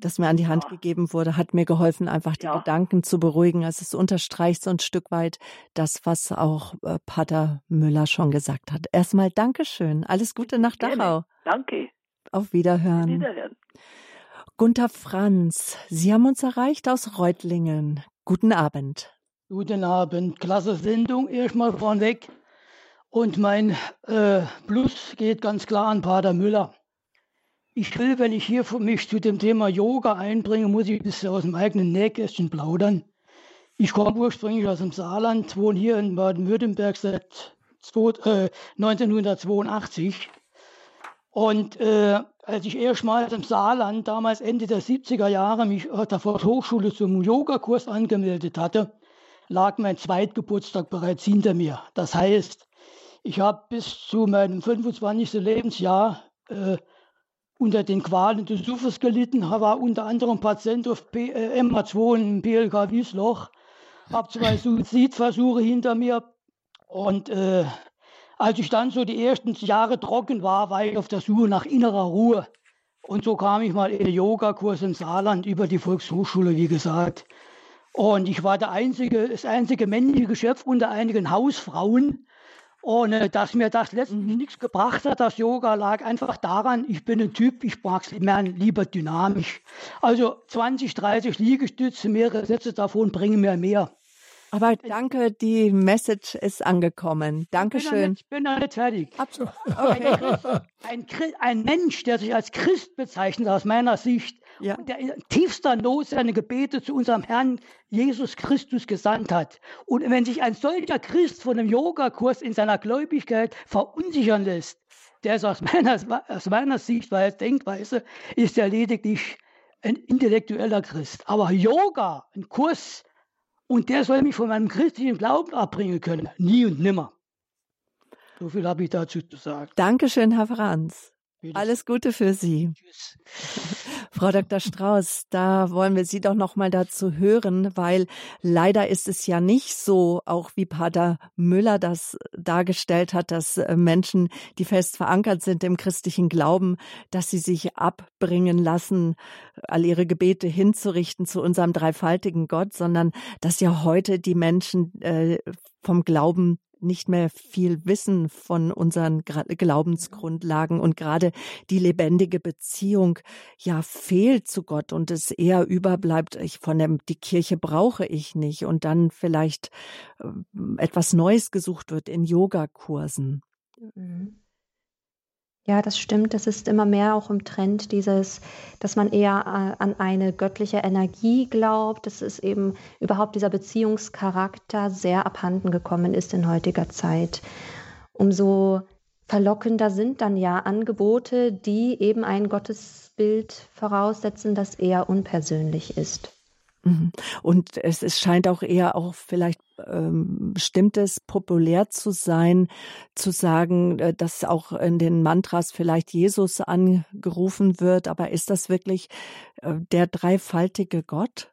das mir an die Hand ja. gegeben wurde, hat mir geholfen, einfach die ja. Gedanken zu beruhigen. Also es unterstreicht so ein Stück weit das, was auch äh, Pater Müller schon gesagt hat. Erstmal Dankeschön. Alles Gute nach Dachau. Danke. Auf Wiederhören. Wiederhören. Gunther Franz, Sie haben uns erreicht aus Reutlingen. Guten Abend. Guten Abend. Klasse Sendung. Erstmal vorneweg. Und mein äh, Plus geht ganz klar an Pater Müller. Ich will, wenn ich hier mich zu dem Thema Yoga einbringe, muss ich ein bisschen aus dem eigenen Nähkästchen plaudern. Ich komme ursprünglich aus dem Saarland, wohne hier in Baden-Württemberg seit 1982. Äh, Und äh, als ich erstmals im Saarland, damals Ende der 70er Jahre, mich auf der Hochschule zum Yogakurs angemeldet hatte, lag mein Zweitgeburtstag bereits hinter mir. Das heißt, ich habe bis zu meinem 25. Lebensjahr äh, unter den Qualen des Suffers gelitten, war unter anderem Patient auf P äh, MH2 im PLK Wiesloch, habe zwei Suizidversuche hinter mir und äh, als ich dann so die ersten Jahre trocken war, war ich auf der Suche nach innerer Ruhe. Und so kam ich mal in den Yogakurs im Saarland über die Volkshochschule, wie gesagt. Und ich war der einzige, das einzige männliche Geschöpf unter einigen Hausfrauen, äh, dass mir das letztlich mhm. nichts gebracht hat, das Yoga lag einfach daran, ich bin ein Typ, ich mag es lieber dynamisch. Also 20, 30 Liegestütze, mehrere Sätze davon bringen mir mehr. Aber danke, die Message ist angekommen. Dankeschön. Ich bin noch nicht fertig. Absolut. Okay. Ein, ein, Mensch, der sich als Christ bezeichnet, aus meiner Sicht, ja. und der in tiefster Not seine Gebete zu unserem Herrn Jesus Christus gesandt hat. Und wenn sich ein solcher Christ von einem Yogakurs in seiner Gläubigkeit verunsichern lässt, der ist aus meiner, aus meiner Sichtweise, Denkweise, ist er lediglich ein intellektueller Christ. Aber Yoga, ein Kurs, und der soll mich von meinem christlichen Glauben abbringen können. Nie und nimmer. So viel habe ich dazu zu sagen. Dankeschön, Herr Franz. Alles Gute für Sie. Tschüss. Frau Dr. Strauß, da wollen wir Sie doch noch mal dazu hören, weil leider ist es ja nicht so, auch wie Pater Müller das dargestellt hat, dass äh, Menschen, die fest verankert sind im christlichen Glauben, dass sie sich abbringen lassen, all ihre Gebete hinzurichten zu unserem dreifaltigen Gott, sondern dass ja heute die Menschen äh, vom Glauben nicht mehr viel wissen von unseren Glaubensgrundlagen und gerade die lebendige Beziehung ja fehlt zu Gott und es eher überbleibt, ich von dem, die Kirche brauche ich nicht und dann vielleicht äh, etwas Neues gesucht wird in Yogakursen. Mhm. Ja, das stimmt. Das ist immer mehr auch im Trend, dieses, dass man eher äh, an eine göttliche Energie glaubt. Das ist eben überhaupt dieser Beziehungscharakter sehr abhanden gekommen ist in heutiger Zeit. Umso verlockender sind dann ja Angebote, die eben ein Gottesbild voraussetzen, das eher unpersönlich ist. Mhm. Und es, es scheint auch eher auch vielleicht ähm, stimmt populär zu sein, zu sagen, äh, dass auch in den Mantras vielleicht Jesus angerufen wird, aber ist das wirklich äh, der dreifaltige Gott?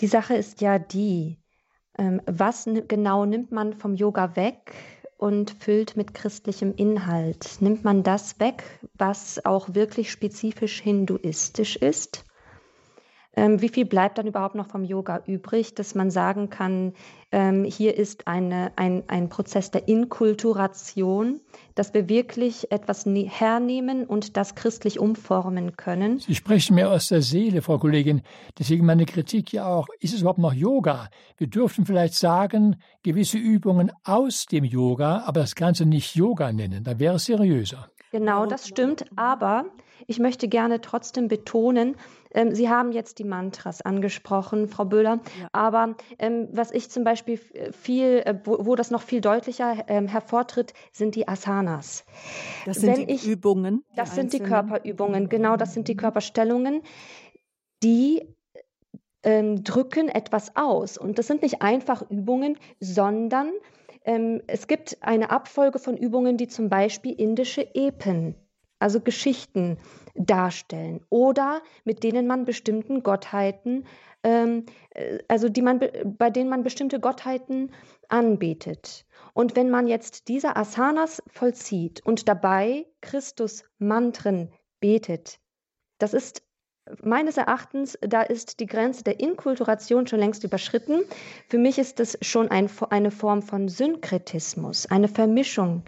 Die Sache ist ja die, ähm, was genau nimmt man vom Yoga weg und füllt mit christlichem Inhalt? Nimmt man das weg, was auch wirklich spezifisch hinduistisch ist? Ähm, wie viel bleibt dann überhaupt noch vom Yoga übrig, dass man sagen kann, ähm, hier ist eine, ein, ein Prozess der Inkulturation, dass wir wirklich etwas ne-, hernehmen und das christlich umformen können. Sie sprechen mir aus der Seele, Frau Kollegin. Deswegen meine Kritik ja auch, ist es überhaupt noch Yoga? Wir dürften vielleicht sagen, gewisse Übungen aus dem Yoga, aber das Ganze nicht Yoga nennen. Da wäre es seriöser. Genau, das stimmt. Aber ich möchte gerne trotzdem betonen, ähm, Sie haben jetzt die Mantras angesprochen, Frau Böhler. Ja. Aber ähm, was ich zum Beispiel viel, äh, wo, wo, das noch viel deutlicher ähm, hervortritt, sind die Asanas. Das sind Wenn die ich, Übungen. Das die sind die Körperübungen, genau, das sind die Körperstellungen, die ähm, drücken etwas aus. Und das sind nicht einfach Übungen, sondern ähm, es gibt eine Abfolge von Übungen, die zum Beispiel indische Epen, also Geschichten darstellen oder mit denen man bestimmten Gottheiten, ähm, äh, also die man, bei denen man bestimmte Gottheiten anbetet. Und wenn man jetzt diese Asanas vollzieht und dabei Christus Mantren betet, das ist meines Erachtens, da ist die Grenze der Inkulturation schon längst überschritten. Für mich ist das schon ein, eine Form von Synkretismus, eine Vermischung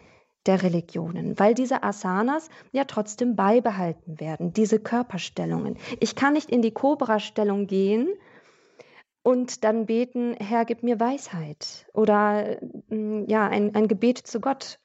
der Religionen, weil diese Asanas ja trotzdem beibehalten werden, diese Körperstellungen. Ich kann nicht in die Cobra-Stellung gehen und dann beten, Herr, gib mir Weisheit oder mm, ja, ein, ein Gebet zu Gott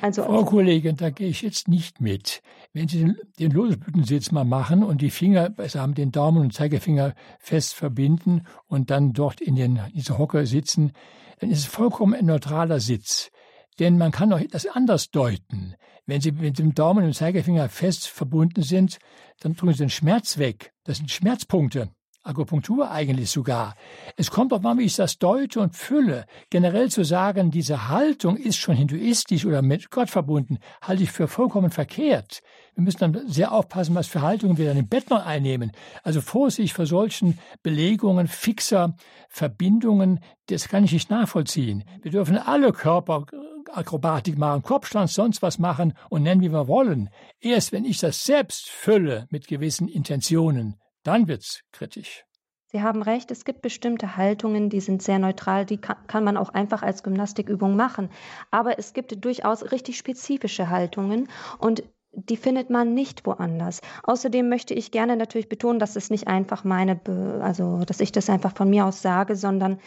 also, Frau Kollegin, da gehe ich jetzt nicht mit. Wenn Sie den, den Losblütensitz mal machen und die Finger, also haben den Daumen und Zeigefinger fest verbinden und dann dort in den, diese Hocke sitzen, dann ist es vollkommen ein neutraler Sitz. Denn man kann auch das anders deuten. Wenn Sie mit dem Daumen und dem Zeigefinger fest verbunden sind, dann tun Sie den Schmerz weg. Das sind Schmerzpunkte. Akupunktur eigentlich sogar. Es kommt auch an, wie ich das deute und fülle. Generell zu sagen, diese Haltung ist schon hinduistisch oder mit Gott verbunden, halte ich für vollkommen verkehrt. Wir müssen dann sehr aufpassen, was für Haltungen wir dann im Bett noch einnehmen. Also Vorsicht vor solchen Belegungen fixer Verbindungen, das kann ich nicht nachvollziehen. Wir dürfen alle Körperakrobatik machen, Kopfstand, sonst was machen und nennen, wie wir wollen. Erst wenn ich das selbst fülle mit gewissen Intentionen, dann wird es kritisch. Sie haben recht, es gibt bestimmte Haltungen, die sind sehr neutral, die kann, kann, man auch einfach als Gymnastikübung machen. Aber es gibt durchaus richtig spezifische Haltungen und die findet man nicht woanders. Außerdem möchte ich gerne natürlich betonen, dass es nicht einfach meine, also dass ich das einfach von mir aus sage, sondern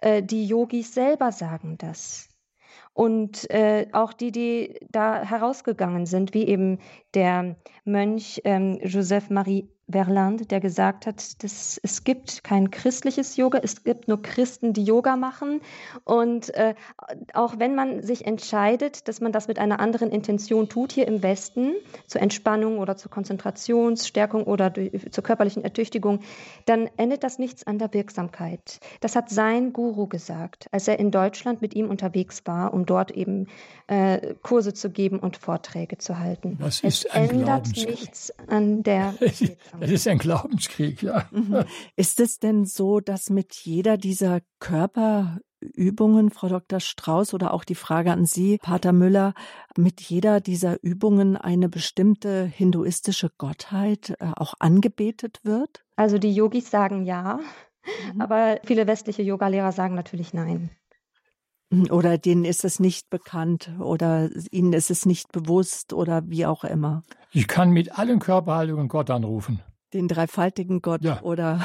äh, die Yogis selber sagen das. Und äh, auch die, die da herausgegangen sind, wie eben der Mönch ähm, Joseph Marie Verland, der gesagt hat, dass es gibt kein christliches Yoga, es gibt nur Christen, die Yoga machen. Und äh, auch wenn man sich entscheidet, dass man das mit einer anderen Intention tut, hier im Westen, zur Entspannung oder zur Konzentrationsstärkung oder zur körperlichen Ertüchtigung, dann endet das nichts an der Wirksamkeit. Das hat sein Guru gesagt, als er in Deutschland mit ihm unterwegs war, um dort eben äh, Kurse zu geben und Vorträge zu halten. Das ist es ändert nichts an der Wirksamkeit. Das ist ein Glaubenskrieg, ja. Mhm. Ist es denn so, dass mit jeder dieser Körperübungen, Frau Dr. Strauß, oder auch die Frage an Sie, Pater Müller, mit jeder dieser Übungen eine bestimmte hinduistische Gottheit äh, auch angebetet wird? Also die Yogis sagen ja, mhm. aber viele westliche Yogalehrer sagen natürlich nein. Oder denen ist es nicht bekannt oder ihnen ist es nicht bewusst oder wie auch immer. Ich kann mit allen Körperhaltungen Gott anrufen. Den dreifaltigen Gott ja. oder.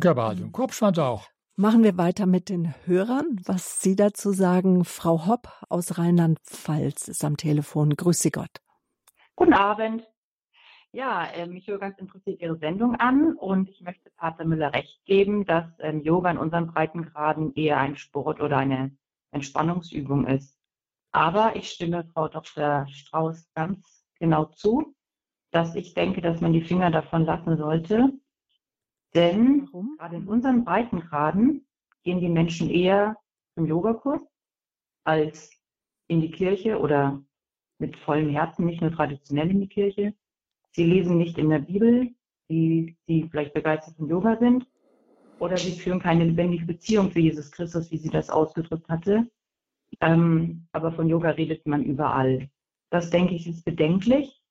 Körperhaltungen. Kopfschwanz auch. Machen wir weiter mit den Hörern, was Sie dazu sagen. Frau Hopp aus Rheinland-Pfalz ist am Telefon. Grüße Gott. Guten Abend. Ja, ähm, ich höre ganz interessiert Ihre Sendung an und ich möchte Pater Müller recht geben, dass ähm, Yoga in unseren Breitengraden eher ein Sport oder eine Entspannungsübung ist. Aber ich stimme Frau Dr. Strauß ganz genau zu, dass ich denke, dass man die Finger davon lassen sollte. Denn Warum? gerade in unseren Breitengraden gehen die Menschen eher zum Yogakurs als in die Kirche oder mit vollem Herzen, nicht nur traditionell in die Kirche. Sie lesen nicht in der Bibel, die, die vielleicht begeistert von Yoga sind, oder sie führen keine lebendige Beziehung zu Jesus Christus, wie sie das ausgedrückt hatte. Ähm, aber von Yoga redet man überall. Das denke ich ist bedenklich.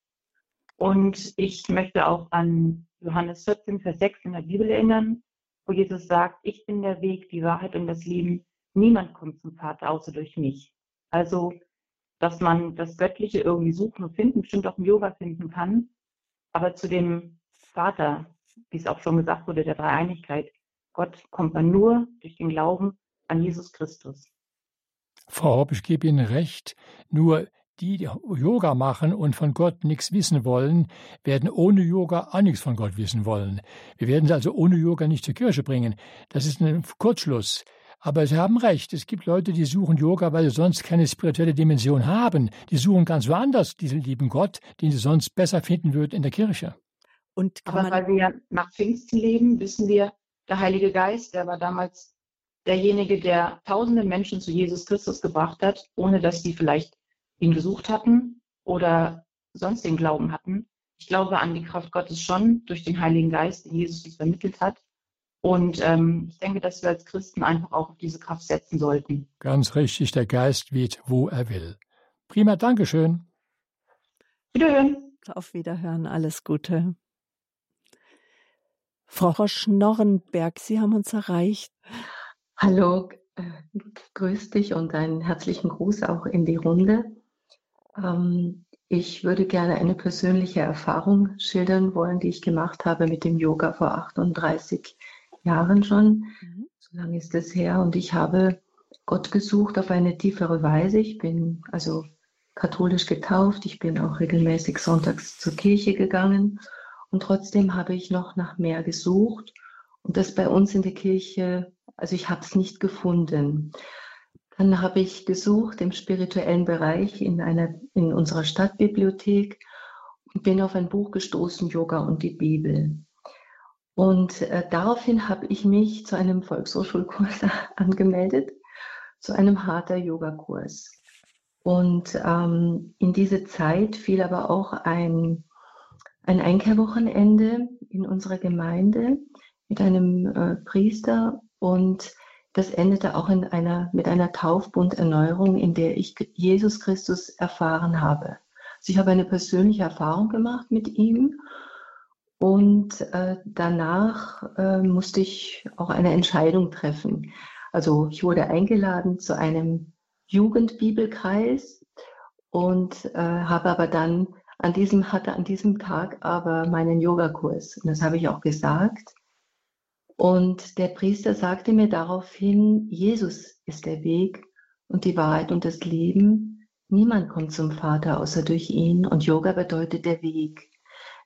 Und ich möchte auch an Johannes 14, Vers 6 in der Bibel erinnern, wo Jesus sagt, ich bin der Weg, die Wahrheit und das Leben. Niemand kommt zum Vater außer durch mich. Also, dass man das Göttliche irgendwie suchen und finden, bestimmt auch im Yoga finden kann, aber zu dem Vater, wie es auch schon gesagt wurde, der Dreieinigkeit, Gott kommt man nur durch den Glauben an Jesus Christus. Frau Hopp, ich gebe Ihnen recht, nur die, die Yoga machen und von Gott nichts wissen wollen, werden ohne Yoga auch nichts von Gott wissen wollen. Wir werden sie also ohne Yoga nicht zur Kirche bringen. Das ist ein Kurzschluss. Aber Sie haben recht, es gibt Leute, die suchen Yoga, weil sie sonst keine spirituelle Dimension haben. Die suchen ganz woanders diesen lieben Gott, den sie sonst besser finden würden in der Kirche. Und Aber weil wir ja nach Pfingsten leben, wissen wir, der Heilige Geist, der war damals derjenige, der tausende Menschen zu Jesus Christus gebracht hat, ohne dass sie vielleicht ihn gesucht hatten oder sonst den Glauben hatten. Ich glaube an die Kraft Gottes schon durch den Heiligen Geist, den Jesus uns vermittelt hat. Und ähm, ich denke, dass wir als Christen einfach auch auf diese Kraft setzen sollten. Ganz richtig, der Geist weht, wo er will. Prima, Dankeschön. Wiederhören. Auf Wiederhören, alles Gute. Frau Schnorrenberg, Sie haben uns erreicht. Hallo, äh, grüß dich und einen herzlichen Gruß auch in die Runde. Ähm, ich würde gerne eine persönliche Erfahrung schildern wollen, die ich gemacht habe mit dem Yoga vor 38 Jahren schon. Mhm. So lange ist es her. Und ich habe Gott gesucht auf eine tiefere Weise. Ich bin also katholisch getauft. Ich bin auch regelmäßig sonntags zur Kirche gegangen. Und trotzdem habe ich noch nach mehr gesucht. Und das bei uns in der Kirche, also ich habe es nicht gefunden. Dann habe ich gesucht im spirituellen Bereich in, einer, in unserer Stadtbibliothek und bin auf ein Buch gestoßen, Yoga und die Bibel. Und äh, daraufhin habe ich mich zu einem Volkshochschulkurs angemeldet, zu einem harter Yogakurs. Und ähm, in diese Zeit fiel aber auch ein, ein Einkehrwochenende in unserer Gemeinde mit einem äh, Priester und das endete auch in einer, mit einer Taufbunderneuerung, in der ich Jesus Christus erfahren habe. Also ich habe eine persönliche Erfahrung gemacht mit ihm und äh, danach äh, musste ich auch eine Entscheidung treffen. Also ich wurde eingeladen zu einem Jugendbibelkreis und äh, habe aber dann an diesem, hatte an diesem Tag aber meinen Yogakurs. Und das habe ich auch gesagt. Und der Priester sagte mir daraufhin, Jesus ist der Weg und die Wahrheit und das Leben. Niemand kommt zum Vater außer durch ihn und Yoga bedeutet der Weg.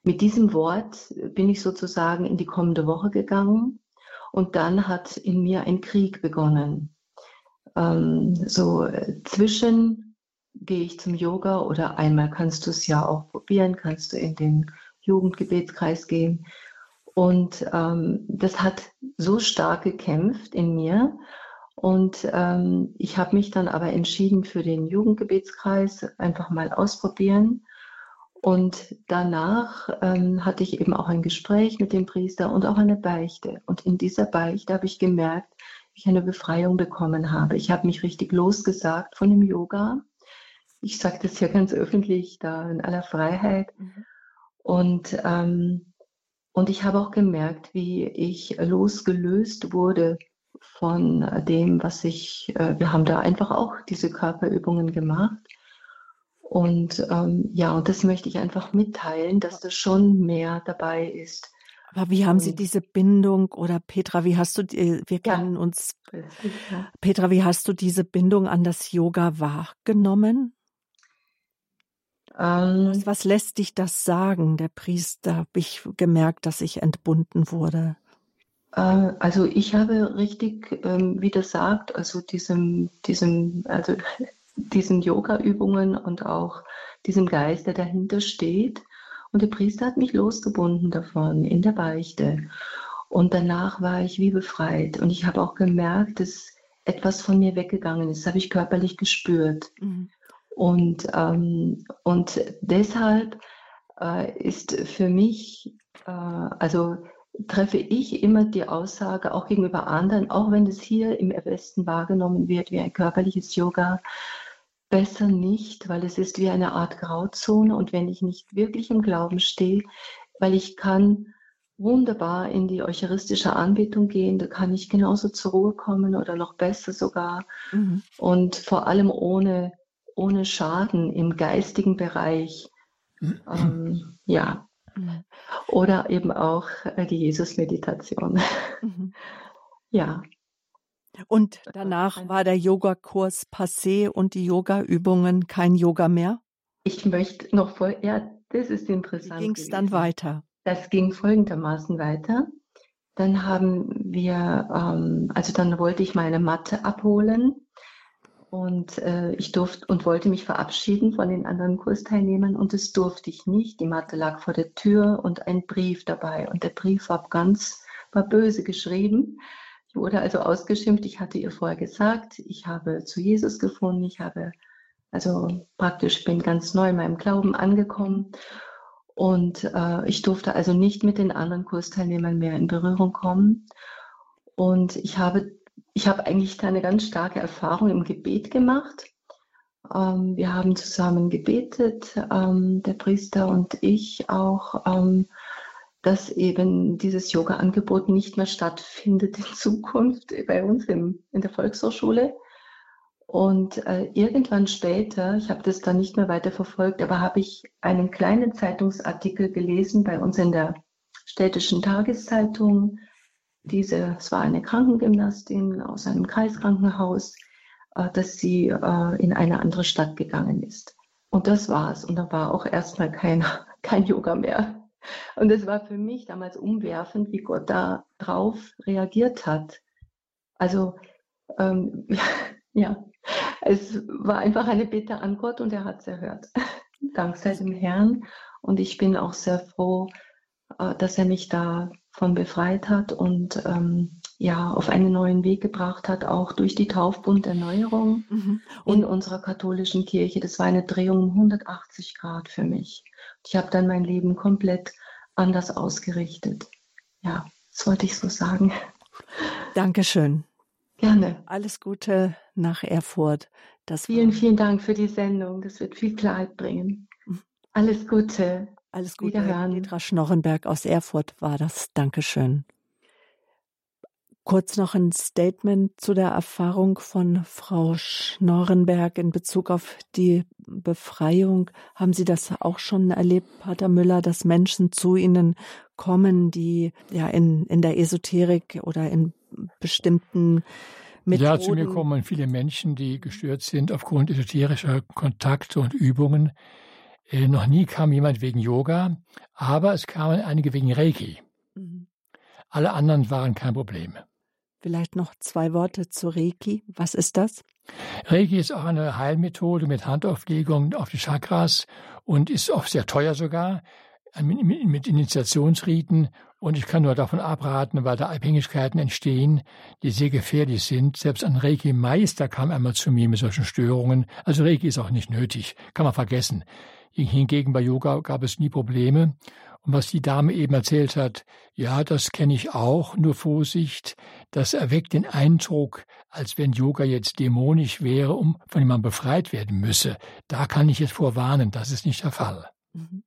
Mit diesem Wort bin ich sozusagen in die kommende Woche gegangen und dann hat in mir ein Krieg begonnen. Ähm, so zwischen gehe ich zum Yoga oder einmal kannst du es ja auch probieren, kannst du in den Jugendgebetskreis gehen. Und ähm, das hat so stark gekämpft in mir. Und ähm, ich habe mich dann aber entschieden für den Jugendgebetskreis, einfach mal ausprobieren. Und danach ähm, hatte ich eben auch ein Gespräch mit dem Priester und auch eine Beichte. Und in dieser Beichte habe ich gemerkt, wie ich eine Befreiung bekommen habe. Ich habe mich richtig losgesagt von dem Yoga. Ich sage das hier ganz öffentlich, da in aller Freiheit. Mhm. Und ähm, und ich habe auch gemerkt, wie ich losgelöst wurde von dem, was ich, äh, wir haben da einfach auch diese Körperübungen gemacht. Und ähm, ja, und das möchte ich einfach mitteilen, dass das schon mehr dabei ist. Aber wie haben Sie diese Bindung oder Petra, wie hast du, die, wir kennen ja. uns, Petra, wie hast du diese Bindung an das Yoga wahrgenommen? Ähm, was, lässt dich das sagen, der Priester? Habe ich gemerkt, dass ich entbunden wurde. Äh, also ich habe richtig, ähm, wie das sagt, also diesem, diesem, also diesen Yoga-Übungen und auch diesem Geist, der dahinter steht. Und der Priester hat mich losgebunden davon in der Beichte. Und danach war ich wie befreit. Und ich habe auch gemerkt, dass etwas von mir weggegangen ist. Das habe ich körperlich gespürt. Mhm. Und, ähm, und deshalb äh, ist für mich, äh, also treffe ich immer die Aussage, auch gegenüber anderen, auch wenn es hier im Westen wahrgenommen wird wie ein körperliches Yoga, besser nicht, weil es ist wie eine Art Grauzone und wenn ich nicht wirklich im Glauben stehe, weil ich kann wunderbar in die eucharistische Anbetung gehen, da kann ich genauso zur Ruhe kommen oder noch besser sogar mhm. und vor allem ohne, ohne Schaden im geistigen Bereich. Ähm, ja. Oder eben auch äh, die Jesus-Meditation. Mhm. Ja. Und danach war der Yogakurs passé und die Yoga-Übungen kein Yoga mehr? Ich möchte noch voll, ja, das ist interessant. Ging es dann weiter? Das ging folgendermaßen weiter. Dann haben wir, ähm, also dann wollte ich meine Matte abholen und äh, ich durfte und wollte mich verabschieden von den anderen Kursteilnehmern und das durfte ich nicht. Die Matte lag vor der Tür und ein Brief dabei und der Brief war ganz, war böse geschrieben wurde also ausgeschimpft. Ich hatte ihr vorher gesagt, ich habe zu Jesus gefunden, ich habe also praktisch bin ganz neu in meinem Glauben angekommen und äh, ich durfte also nicht mit den anderen Kursteilnehmern mehr in Berührung kommen. Und ich habe, ich habe eigentlich da eine ganz starke Erfahrung im Gebet gemacht. Ähm, wir haben zusammen gebetet, ähm, der Priester und ich auch. Ähm, dass eben dieses Yoga-Angebot nicht mehr stattfindet in Zukunft bei uns im, in der Volkshochschule. Und äh, irgendwann später, ich habe das dann nicht mehr weiter verfolgt, aber habe ich einen kleinen Zeitungsartikel gelesen bei uns in der städtischen Tageszeitung. Diese, es war eine Krankengymnastin aus einem Kreiskrankenhaus, äh, dass sie äh, in eine andere Stadt gegangen ist. Und das war's. Und da war auch erstmal kein, kein Yoga mehr. Und es war für mich damals umwerfend, wie Gott da drauf reagiert hat. Also ähm, ja, es war einfach eine Bitte an Gott und er hat es erhört. Dank sei dem Herrn. Und ich bin auch sehr froh, äh, dass er mich davon befreit hat und ähm, ja, auf einen neuen Weg gebracht hat, auch durch die Taufbunderneuerung mhm. in unserer katholischen Kirche. Das war eine Drehung um 180 Grad für mich. Ich habe dann mein Leben komplett anders ausgerichtet. Ja, das wollte ich so sagen. Dankeschön. Gerne. Alles Gute nach Erfurt. Das vielen, vielen Dank für die Sendung. Das wird viel Klarheit bringen. Alles Gute. Alles Gute. Petra Schnorrenberg aus Erfurt war das. Dankeschön. Kurz noch ein Statement zu der Erfahrung von Frau Schnorrenberg in Bezug auf die Befreiung. Haben Sie das auch schon erlebt, Pater Müller, dass Menschen zu Ihnen kommen, die ja in, in der Esoterik oder in bestimmten Methoden ja, zu mir kommen viele Menschen, die gestört sind aufgrund esoterischer Kontakte und Übungen. Äh, noch nie kam jemand wegen Yoga, aber es kamen einige wegen Reiki. Mhm. Alle anderen waren kein Problem. Vielleicht noch zwei Worte zu Reiki. Was ist das? Reiki ist auch eine Heilmethode mit Handauflegung auf die Chakras und ist oft sehr teuer sogar mit Initiationsriten. Und ich kann nur davon abraten, weil da Abhängigkeiten entstehen, die sehr gefährlich sind. Selbst ein Reiki-Meister kam einmal zu mir mit solchen Störungen. Also Reiki ist auch nicht nötig, kann man vergessen. Hingegen bei Yoga gab es nie Probleme. Und was die Dame eben erzählt hat, ja, das kenne ich auch, nur Vorsicht, das erweckt den Eindruck, als wenn Yoga jetzt dämonisch wäre, um von dem man befreit werden müsse. Da kann ich jetzt vorwarnen, das ist nicht der Fall. Mhm.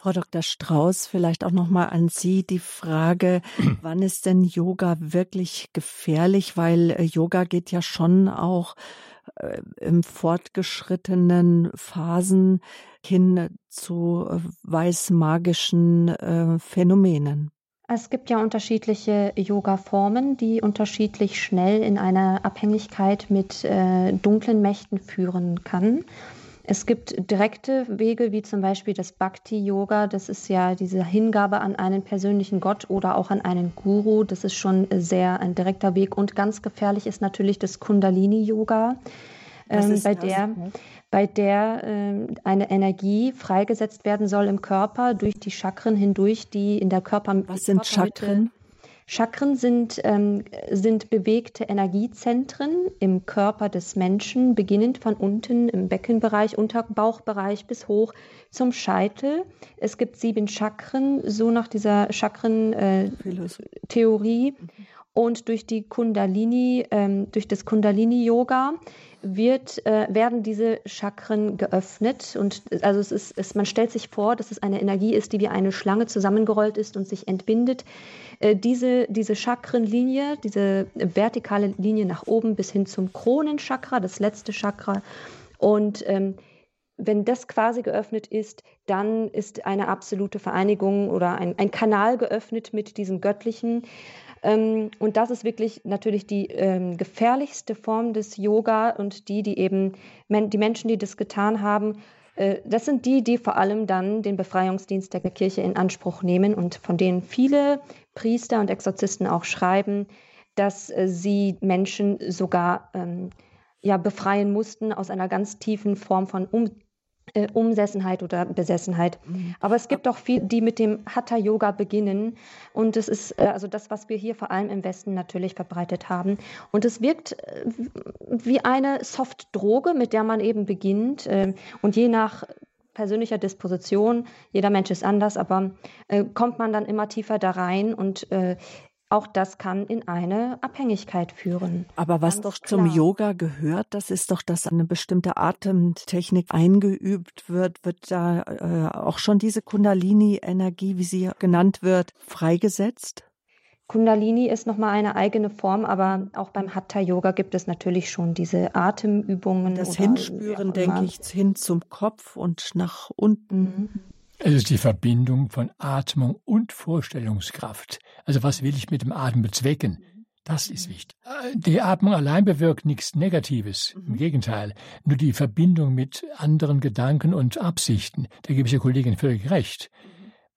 Frau Dr. Strauß, vielleicht auch noch mal an Sie die Frage, wann ist denn Yoga wirklich gefährlich? Weil äh, Yoga geht ja schon auch im fortgeschrittenen Phasen hin zu äh, weißmagischen äh, Phänomenen. Es gibt ja unterschiedliche Yoga-Formen, die unterschiedlich schnell in eine Abhängigkeit mit äh, dunklen Mächten führen kann. Es gibt direkte Wege, wie zum Beispiel das Bhakti-Yoga. Das ist ja diese Hingabe an einen persönlichen Gott oder auch an einen Guru. Das ist schon sehr ein direkter Weg. Und ganz gefährlich ist natürlich das Kundalini-Yoga, ähm, bei der bei der äh, eine Energie freigesetzt werden soll im Körper durch die Chakren hindurch, die in der Körper. Was sind Chakren? Chakren sind, ähm, sind bewegte Energiezentren im Körper des Menschen, beginnend von unten im Beckenbereich, Unterbauchbereich bis hoch zum Scheitel. Es gibt sieben Chakren, so nach dieser Chakren-Theorie. Äh, Und durch die Kundalini, ähm, durch das Kundalini-Yoga wird, äh, werden diese Chakren geöffnet. Und also es ist, es, man stellt sich vor, dass es eine Energie ist, die wie eine Schlange zusammengerollt ist und sich entbindet. Äh, diese, diese Chakrenlinie, diese vertikale Linie nach oben bis hin zum Kronenchakra, das letzte Chakra. Und ähm, wenn das quasi geöffnet ist, dann ist eine absolute Vereinigung oder ein, ein Kanal geöffnet mit diesem Göttlichen. Ähm, und das ist wirklich natürlich die ähm, gefährlichste Form des Yoga und die, die eben men die Menschen, die das getan haben, äh, das sind die, die vor allem dann den Befreiungsdienst der Kirche in Anspruch nehmen und von denen viele Priester und Exorzisten auch schreiben, dass äh, sie Menschen sogar ähm, ja, befreien mussten aus einer ganz tiefen Form von um äh, Umsessenheit oder Besessenheit. Mhm. Aber es gibt auch viele, die mit dem Hatha-Yoga beginnen. Und es ist äh, also das, was wir hier vor allem im Westen natürlich verbreitet haben. Und es wirkt äh, wie eine Soft-Droge, mit der man eben beginnt. Äh, und je nach persönlicher Disposition, jeder Mensch ist anders, aber äh, kommt man dann immer tiefer da rein und äh, auch das kann in eine Abhängigkeit führen. Aber was doch klar. zum Yoga gehört, das ist doch, dass eine bestimmte Atemtechnik eingeübt wird. Wird da äh, auch schon diese Kundalini-Energie, wie sie genannt wird, freigesetzt? Kundalini ist nochmal eine eigene Form, aber auch beim Hatha-Yoga gibt es natürlich schon diese Atemübungen. Das Hinspüren, denke ich, hin zum Kopf und nach unten. Mhm. Es ist die Verbindung von Atmung und Vorstellungskraft. Also was will ich mit dem Atem bezwecken? Das ist wichtig. Die Atmung allein bewirkt nichts Negatives. Im Gegenteil. Nur die Verbindung mit anderen Gedanken und Absichten. Da gebe ich der Kollegin völlig recht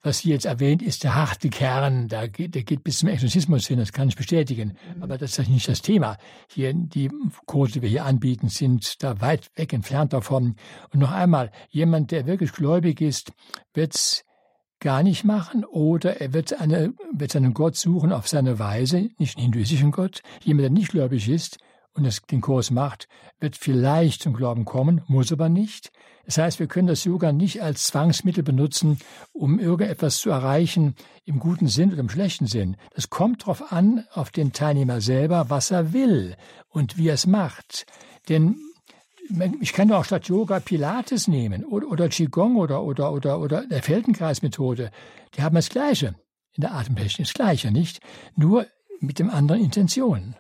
was sie jetzt erwähnt, ist der harte Kern. Der geht, der geht bis zum Exorzismus hin, das kann ich bestätigen. Mhm. Aber das ist nicht das Thema. Hier, die Kurse, die wir hier anbieten, sind da weit weg entfernt davon. Und noch einmal, jemand, der wirklich gläubig ist, wird's gar nicht machen oder er wird, eine, wird seinen Gott suchen auf seine Weise, nicht einen hinduistischen Gott. Jemand, der nicht gläubig ist, und es den Kurs macht, wird vielleicht zum Glauben kommen, muss aber nicht. Das heißt, wir können das Yoga nicht als Zwangsmittel benutzen, um irgendetwas zu erreichen im guten Sinn oder im schlechten Sinn. Das kommt darauf an, auf den Teilnehmer selber, was er will und wie er es macht. Denn ich kann doch auch statt Yoga Pilates nehmen oder, oder Qigong oder, oder, oder, oder der Feldenkreismethode. Die haben das Gleiche in der Atemtechnik, das Gleiche, nicht? Nur mit dem anderen Intention.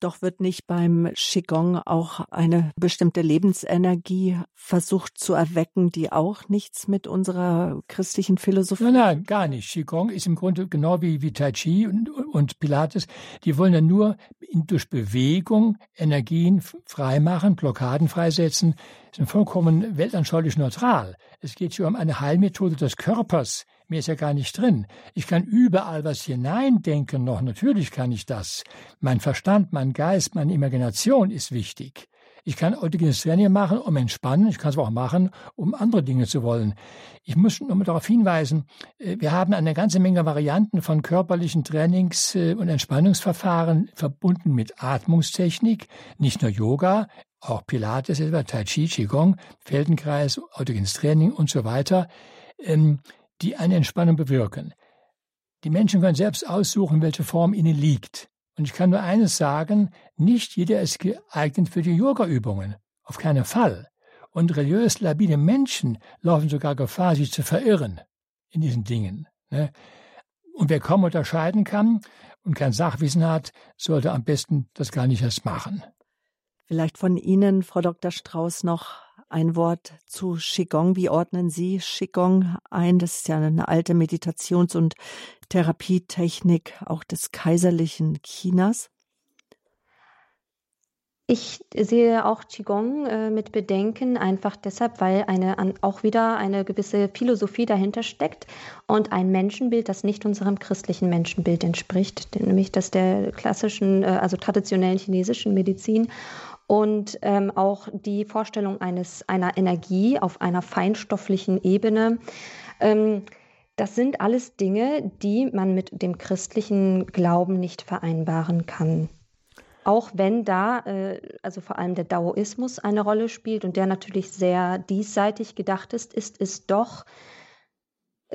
Doch wird nicht beim Qigong auch eine bestimmte Lebensenergie versucht zu erwecken, die auch nichts mit unserer christlichen Philosophie. Nein, nein, gar nicht. Qigong ist im Grunde genau wie, wie Tai Chi und, und Pilates. Die wollen ja nur durch Bewegung Energien freimachen, Blockaden freisetzen, sind vollkommen weltanschaulich neutral. Es geht hier um eine Heilmethode des Körpers, Mehr ist ja gar nicht drin. Ich kann überall was hineindenken noch. Natürlich kann ich das. Mein Verstand, mein Geist, meine Imagination ist wichtig. Ich kann autogenes Training machen, um entspannen. Ich kann es auch machen, um andere Dinge zu wollen. Ich muss nur mal darauf hinweisen, äh, wir haben eine ganze Menge Varianten von körperlichen Trainings- äh, und Entspannungsverfahren verbunden mit Atmungstechnik. Nicht nur Yoga, auch Pilates, Tai Chi, Qigong, Feldenkreis, autogenes Training und so weiter. Die eine Entspannung bewirken. Die Menschen können selbst aussuchen, welche Form ihnen liegt. Und ich kann nur eines sagen, nicht jeder ist geeignet für die Yoga-Übungen. Auf keinen Fall. Und religiös labile Menschen laufen sogar Gefahr, sich zu verirren in diesen Dingen. Ne? Und wer kaum unterscheiden kann und kein Sachwissen hat, sollte am besten das gar nicht erst machen. Vielleicht von Ihnen, Frau Dr. Strauß, noch ein Wort zu Qigong. Wie ordnen Sie Qigong ein? Das ist ja eine alte Meditations- und Therapietechnik auch des kaiserlichen Chinas. Ich sehe auch Qigong äh, mit Bedenken, einfach deshalb, weil eine, an, auch wieder eine gewisse Philosophie dahinter steckt und ein Menschenbild, das nicht unserem christlichen Menschenbild entspricht, nämlich das der klassischen, äh, also traditionellen chinesischen Medizin und ähm, auch die Vorstellung eines, einer Energie auf einer feinstofflichen Ebene. Ähm, das sind alles Dinge, die man mit dem christlichen Glauben nicht vereinbaren kann. Auch wenn da, äh, also vor allem der Daoismus eine Rolle spielt und der natürlich sehr diesseitig gedacht ist, ist es doch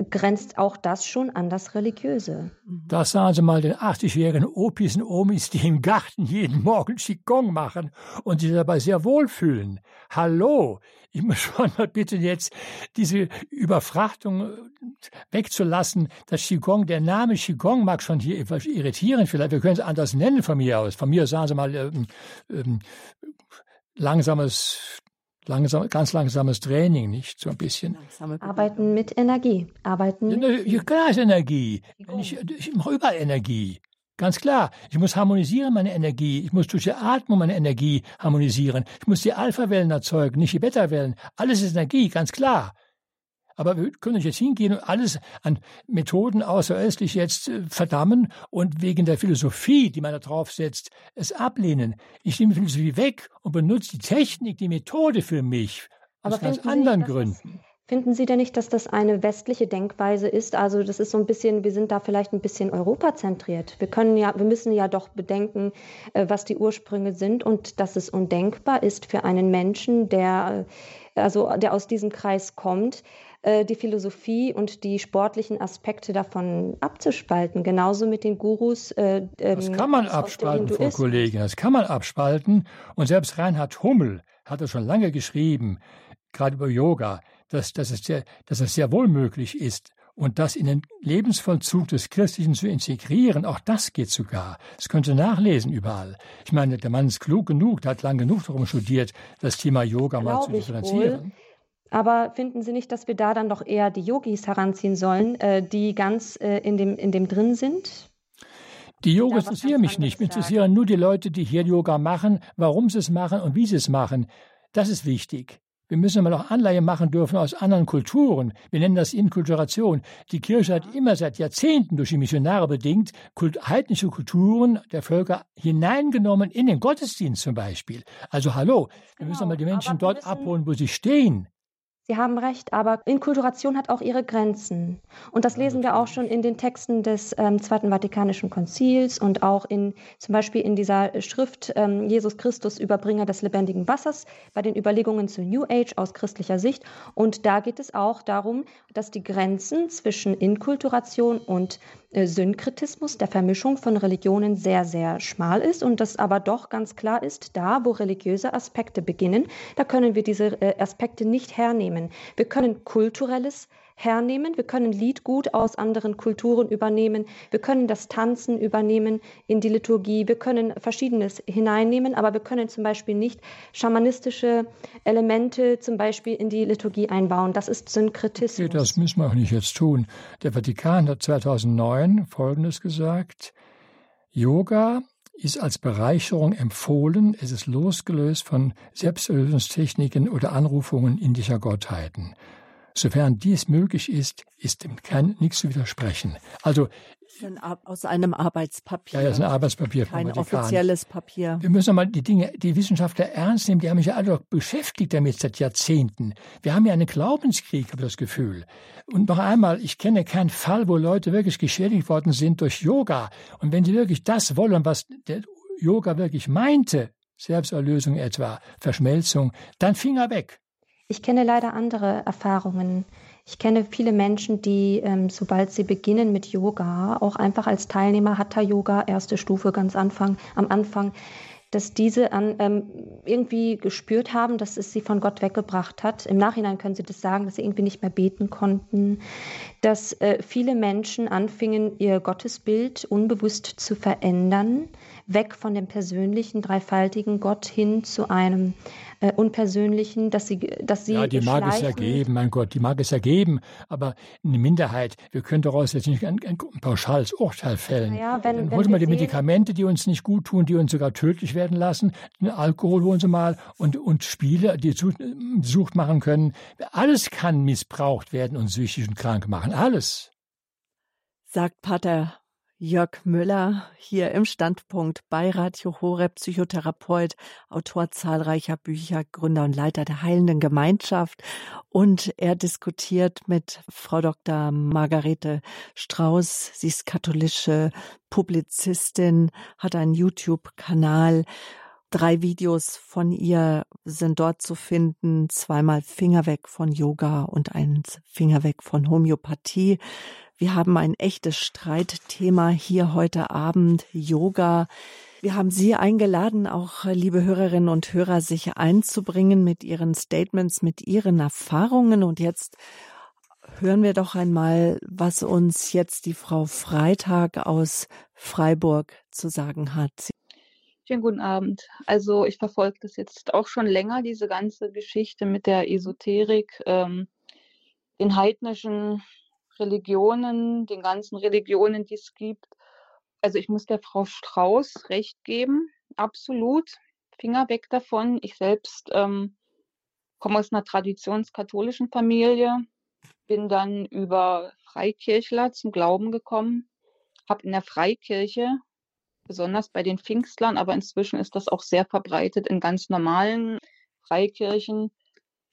grenzt auch das schon an das Religiöse. Da sahen Sie mal den 80-jährigen Opis und Omis, die im Garten jeden Morgen Qigong machen und sich dabei sehr wohlfühlen. Hallo, ich muss schon mal bitten, jetzt diese Überfrachtung äh, wegzulassen. Das Qigong, der Name Qigong mag schon hier irritieren vielleicht. Wir können es anders nennen von mir aus. Von mir sagen Sie mal ähm, ähm, langsames langsam, ganz langsames Training, nicht? So ein bisschen. Arbeiten mit Energie. Arbeiten mit ja, klar ist Energie. Ich, ich mache überall Energie. Ganz klar. Ich muss harmonisieren meine Energie. Ich muss durch die Atmung meine Energie harmonisieren. Ich muss die Alpha-Wellen erzeugen, nicht die Beta-Wellen. Alles ist Energie, ganz klar. Aber wir können nicht jetzt hingehen und alles an Methoden außeröstlich jetzt äh, verdammen und wegen der Philosophie, die man da draufsetzt, es ablehnen. Ich nehme Philosophie weg und benutze die Technik, die Methode für mich. Aber aus ganz anderen Sie, Gründen. Finden Sie denn nicht, dass das eine westliche Denkweise ist? Also das ist so ein bisschen, wir sind da vielleicht ein bisschen europazentriert. Wir können ja, wir müssen ja doch bedenken, äh, was die Ursprünge sind und dass es undenkbar ist für einen Menschen, der äh, also der aus diesem Kreis kommt, äh, die Philosophie und die sportlichen Aspekte davon abzuspalten. Genauso mit den Gurus. Äh, das ähm, kann man abspalten, Frau Kollegin, das kann man abspalten. Und selbst Reinhard Hummel hat es schon lange geschrieben, gerade über Yoga, dass, dass, es sehr, dass es sehr wohl möglich ist, und das in den Lebensvollzug des Christlichen zu integrieren, auch das geht sogar. Das könnt ihr nachlesen überall. Ich meine, der Mann ist klug genug, der hat lang genug darum studiert, das Thema Yoga Glaube mal zu differenzieren. Aber finden Sie nicht, dass wir da dann doch eher die Yogis heranziehen sollen, äh, die ganz äh, in, dem, in dem drin sind? Die Yogis interessieren mich nicht. Mich interessieren nur die Leute, die hier Yoga machen, warum sie es machen und wie sie es machen. Das ist wichtig. Wir müssen mal auch Anleihe machen dürfen aus anderen Kulturen. Wir nennen das Inkulturation. Die Kirche hat immer seit Jahrzehnten durch die Missionare bedingt heidnische Kulturen der Völker hineingenommen in den Gottesdienst zum Beispiel. Also hallo, wir müssen genau, mal die Menschen dort abholen, wo sie stehen. Sie haben recht, aber Inkulturation hat auch ihre Grenzen. Und das lesen wir auch schon in den Texten des ähm, Zweiten Vatikanischen Konzils und auch in zum Beispiel in dieser Schrift ähm, Jesus Christus, Überbringer des lebendigen Wassers, bei den Überlegungen zu New Age aus christlicher Sicht. Und da geht es auch darum, dass die Grenzen zwischen Inkulturation und Synkretismus, der Vermischung von Religionen, sehr, sehr schmal ist und das aber doch ganz klar ist, da, wo religiöse Aspekte beginnen, da können wir diese äh, Aspekte nicht hernehmen. Wir können kulturelles hernehmen. Wir können Liedgut aus anderen Kulturen übernehmen. Wir können das Tanzen übernehmen in die Liturgie. Wir können Verschiedenes hineinnehmen, aber wir können zum Beispiel nicht schamanistische Elemente zum Beispiel in die Liturgie einbauen. Das ist Synkretismus. Okay, das müssen wir auch nicht jetzt tun. Der Vatikan hat 2009 Folgendes gesagt. Yoga ist als Bereicherung empfohlen. Es ist losgelöst von Selbsterlösungstechniken oder Anrufungen indischer Gottheiten. Sofern dies möglich ist, ist dem kein nichts zu widersprechen. Also aus einem Arbeitspapier. Ja, das ist ein Arbeitspapier. Kein offizielles Papier. Wir müssen mal die Dinge, die Wissenschaftler ernst nehmen. Die haben sich ja alle doch beschäftigt damit seit Jahrzehnten. Wir haben ja einen Glaubenskrieg, habe ich das Gefühl. Und noch einmal, ich kenne keinen Fall, wo Leute wirklich geschädigt worden sind durch Yoga. Und wenn sie wirklich das wollen, was der Yoga wirklich meinte, Selbsterlösung etwa, Verschmelzung, dann Finger weg. Ich kenne leider andere Erfahrungen. Ich kenne viele Menschen, die, ähm, sobald sie beginnen mit Yoga, auch einfach als Teilnehmer Hatha Yoga, erste Stufe ganz Anfang, am Anfang, dass diese an, ähm, irgendwie gespürt haben, dass es sie von Gott weggebracht hat. Im Nachhinein können sie das sagen, dass sie irgendwie nicht mehr beten konnten, dass äh, viele Menschen anfingen, ihr Gottesbild unbewusst zu verändern, weg von dem persönlichen, dreifaltigen Gott hin zu einem äh, unpersönlichen, dass sie, dass sie. Ja, die mag es ja geben, mein Gott, die mag es ja geben, aber eine Minderheit, wir können daraus jetzt nicht ein, ein pauschales Urteil fällen. Ja, wenn, Dann holen wir die Medikamente, die uns nicht gut tun, die uns sogar tödlich werden lassen, den Alkohol holen sie mal und, und Spiele, die Sucht machen können. Alles kann missbraucht werden und süchtig und krank machen. Alles. Sagt Pater Jörg Müller hier im Standpunkt bei Radio Horeb, Psychotherapeut, Autor zahlreicher Bücher, Gründer und Leiter der Heilenden Gemeinschaft. Und er diskutiert mit Frau Dr. Margarete Strauß. Sie ist katholische Publizistin, hat einen YouTube-Kanal Drei Videos von ihr sind dort zu finden. Zweimal Finger weg von Yoga und ein Finger weg von Homöopathie. Wir haben ein echtes Streitthema hier heute Abend, Yoga. Wir haben Sie eingeladen, auch liebe Hörerinnen und Hörer, sich einzubringen mit Ihren Statements, mit Ihren Erfahrungen. Und jetzt hören wir doch einmal, was uns jetzt die Frau Freitag aus Freiburg zu sagen hat. Schönen guten Abend. Also ich verfolge das jetzt auch schon länger, diese ganze Geschichte mit der Esoterik, ähm, den heidnischen Religionen, den ganzen Religionen, die es gibt also ich muss der Frau Strauß recht geben, absolut. Finger weg davon. Ich selbst ähm, komme aus einer traditionskatholischen Familie, bin dann über Freikirchler zum Glauben gekommen, habe in der Freikirche, besonders bei den Pfingstlern, aber inzwischen ist das auch sehr verbreitet in ganz normalen Freikirchen,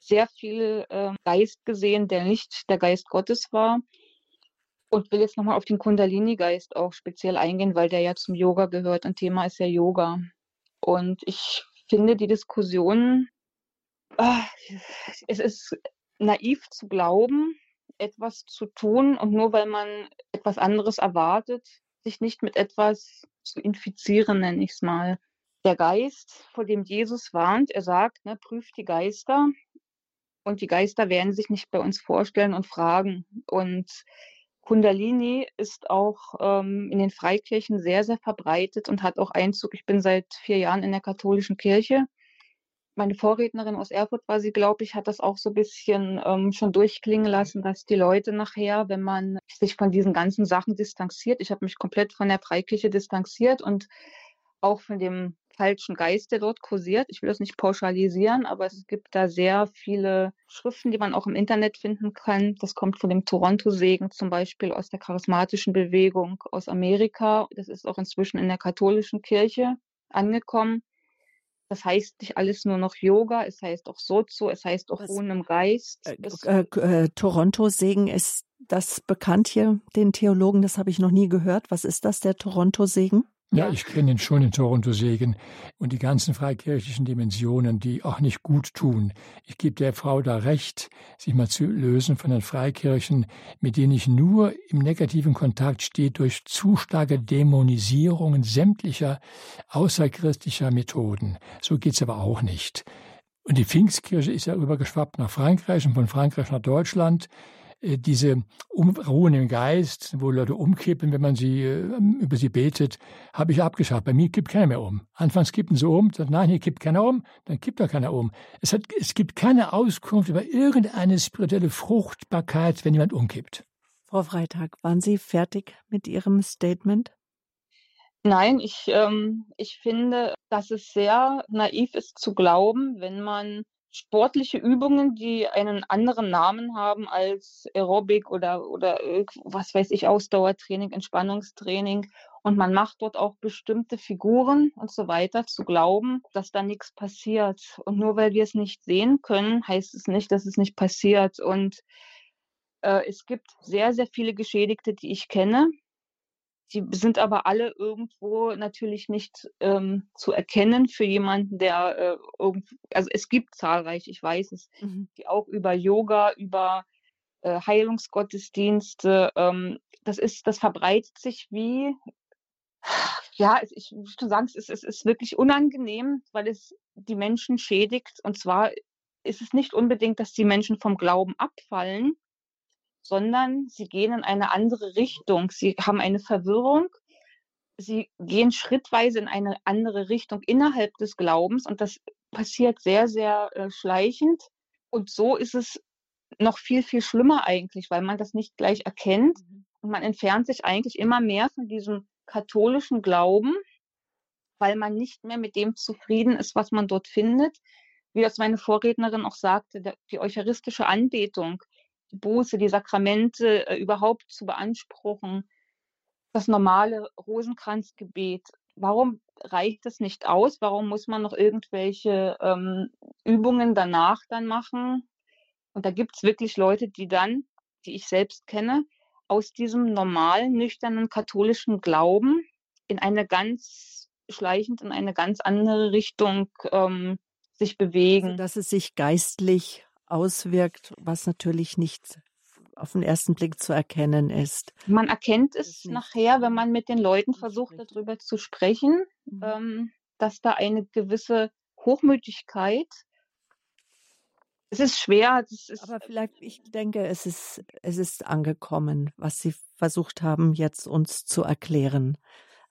sehr viel äh, Geist gesehen, der nicht der Geist Gottes war und will jetzt nochmal auf den Kundalini-Geist auch speziell eingehen, weil der ja zum Yoga gehört. Ein Thema ist ja Yoga. Und ich finde die Diskussion, ah, es ist naiv zu glauben, etwas zu tun und nur weil man etwas anderes erwartet, sich nicht mit etwas zu infizieren, nenne ich es mal. Der Geist, vor dem Jesus warnt, er sagt, ne, prüft die Geister und die Geister werden sich nicht bei uns vorstellen und fragen. Und Kundalini ist auch ähm, in den Freikirchen sehr, sehr verbreitet und hat auch Einzug. Ich bin seit vier Jahren in der katholischen Kirche. Meine Vorrednerin aus Erfurt war sie, glaube ich, hat das auch so ein bisschen ähm, schon durchklingen lassen, dass die Leute nachher, wenn man sich von diesen ganzen Sachen distanziert, ich habe mich komplett von der Freikirche distanziert und auch von dem falschen Geist, der dort kursiert. Ich will das nicht pauschalisieren, aber es gibt da sehr viele Schriften, die man auch im Internet finden kann. Das kommt von dem Toronto-Segen zum Beispiel aus der charismatischen Bewegung aus Amerika. Das ist auch inzwischen in der katholischen Kirche angekommen. Das heißt nicht alles nur noch Yoga, es heißt auch Sozo, es heißt auch Ruhen im Geist. Äh, äh, äh, Toronto-Segen ist das bekannt hier, den Theologen, das habe ich noch nie gehört. Was ist das, der Toronto-Segen? Ja, ich kenne ihn schon in Toronto-Segen und die ganzen freikirchlichen Dimensionen, die auch nicht gut tun. Ich gebe der Frau da recht, sich mal zu lösen von den Freikirchen, mit denen ich nur im negativen Kontakt stehe durch zu starke Dämonisierungen sämtlicher außerchristlicher Methoden. So geht's aber auch nicht. Und die Pfingstkirche ist ja übergeschwappt nach Frankreich und von Frankreich nach Deutschland. Äh, diese Ruhen im Geist, wo Leute umkippen, wenn man sie äh, über sie betet, habe ich abgeschafft. Bei mir kippt keiner mehr um. Anfangs kippen sie um, sagt, nein, hier kippt keiner um, dann kippt doch keiner um. Es, hat, es gibt keine Auskunft über irgendeine spirituelle Fruchtbarkeit, wenn jemand umkippt. Frau Freitag, waren Sie fertig mit Ihrem Statement? Nein, ich, ähm, ich finde, dass es sehr naiv ist zu glauben, wenn man sportliche Übungen, die einen anderen Namen haben als Aerobic oder, oder was weiß ich, Ausdauertraining, Entspannungstraining. Und man macht dort auch bestimmte Figuren und so weiter, zu glauben, dass da nichts passiert. Und nur weil wir es nicht sehen können, heißt es nicht, dass es nicht passiert. Und äh, es gibt sehr, sehr viele Geschädigte, die ich kenne, die sind aber alle irgendwo natürlich nicht ähm, zu erkennen für jemanden, der äh, irgend, also es gibt zahlreich, ich weiß es, mhm. die auch über Yoga, über äh, Heilungsgottesdienste, ähm, das ist, das verbreitet sich wie, ja, ich schon sagen, es ist, es ist wirklich unangenehm, weil es die Menschen schädigt. Und zwar ist es nicht unbedingt, dass die Menschen vom Glauben abfallen, sondern sie gehen in eine andere Richtung. Sie haben eine Verwirrung. Sie gehen schrittweise in eine andere Richtung innerhalb des Glaubens und das passiert sehr, sehr äh, schleichend. Und so ist es noch viel, viel schlimmer eigentlich, weil man das nicht gleich erkennt mhm. und man entfernt sich eigentlich immer mehr von diesem katholischen Glauben, weil man nicht mehr mit dem zufrieden ist, was man dort findet. Wie das meine Vorrednerin auch sagte, die eucharistische Anbetung, die Buße, die Sakramente äh, überhaupt zu beanspruchen, das normale Rosenkranzgebet. Warum reicht das nicht aus? Warum muss man noch irgendwelche ähm, Übungen danach dann machen? Und da gibt es wirklich Leute, die dann, die ich selbst kenne, aus diesem normalen, nüchternen katholischen Glauben in eine ganz schleichend in eine ganz andere Richtung ähm, sich bewegen. Also, dass es sich geistlich auswirkt, was natürlich nicht auf den ersten Blick zu erkennen ist. Man erkennt es nachher, wenn man mit den Leuten versucht, darüber zu sprechen, mhm. ähm, dass da eine gewisse Hochmütigkeit es ist schwer. Ist Aber vielleicht, ich denke, es ist, es ist angekommen, was Sie versucht haben, jetzt uns zu erklären.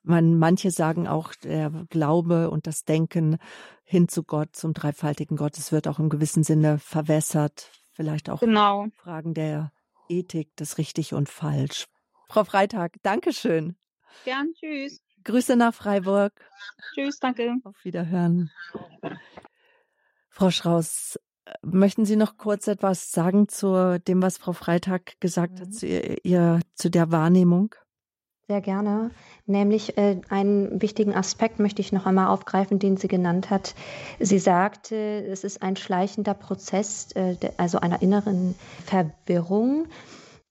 Man, manche sagen auch, der Glaube und das Denken hin zu Gott, zum dreifaltigen Gott, es wird auch im gewissen Sinne verwässert. Vielleicht auch genau. Fragen der Ethik, das richtig und falsch. Frau Freitag, Dankeschön. Gern, tschüss. Grüße nach Freiburg. Tschüss, danke. Auf Wiederhören. Frau Schraus, möchten Sie noch kurz etwas sagen zu dem, was Frau Freitag gesagt hat, mhm. zu, ihr, zu der Wahrnehmung? Sehr gerne. Nämlich äh, einen wichtigen Aspekt möchte ich noch einmal aufgreifen, den sie genannt hat. Sie sagte, es ist ein schleichender Prozess, äh, also einer inneren Verwirrung,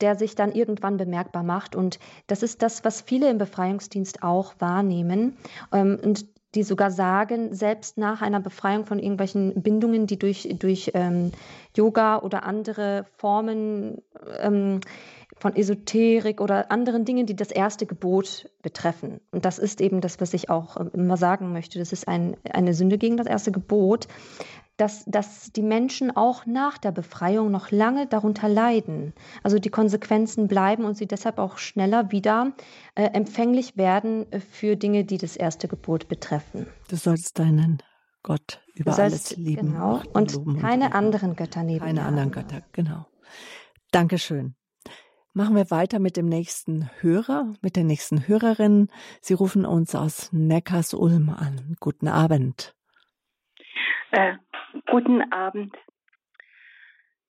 der sich dann irgendwann bemerkbar macht. Und das ist das, was viele im Befreiungsdienst auch wahrnehmen. Ähm, und die sogar sagen, selbst nach einer Befreiung von irgendwelchen Bindungen, die durch, durch ähm, Yoga oder andere Formen ähm, von Esoterik oder anderen Dingen, die das erste Gebot betreffen. Und das ist eben das, was ich auch ähm, immer sagen möchte. Das ist ein, eine Sünde gegen das erste Gebot, dass, dass die Menschen auch nach der Befreiung noch lange darunter leiden. Also die Konsequenzen bleiben und sie deshalb auch schneller wieder äh, empfänglich werden für Dinge, die das erste Gebot betreffen. Du sollst deinen Gott über sollst, alles lieben. Genau. Und, und keine und anderen Götter neben Keine anderen Götter, genau. Dankeschön. Machen wir weiter mit dem nächsten Hörer, mit der nächsten Hörerin. Sie rufen uns aus Neckars-Ulm an. Guten Abend. Äh, guten Abend.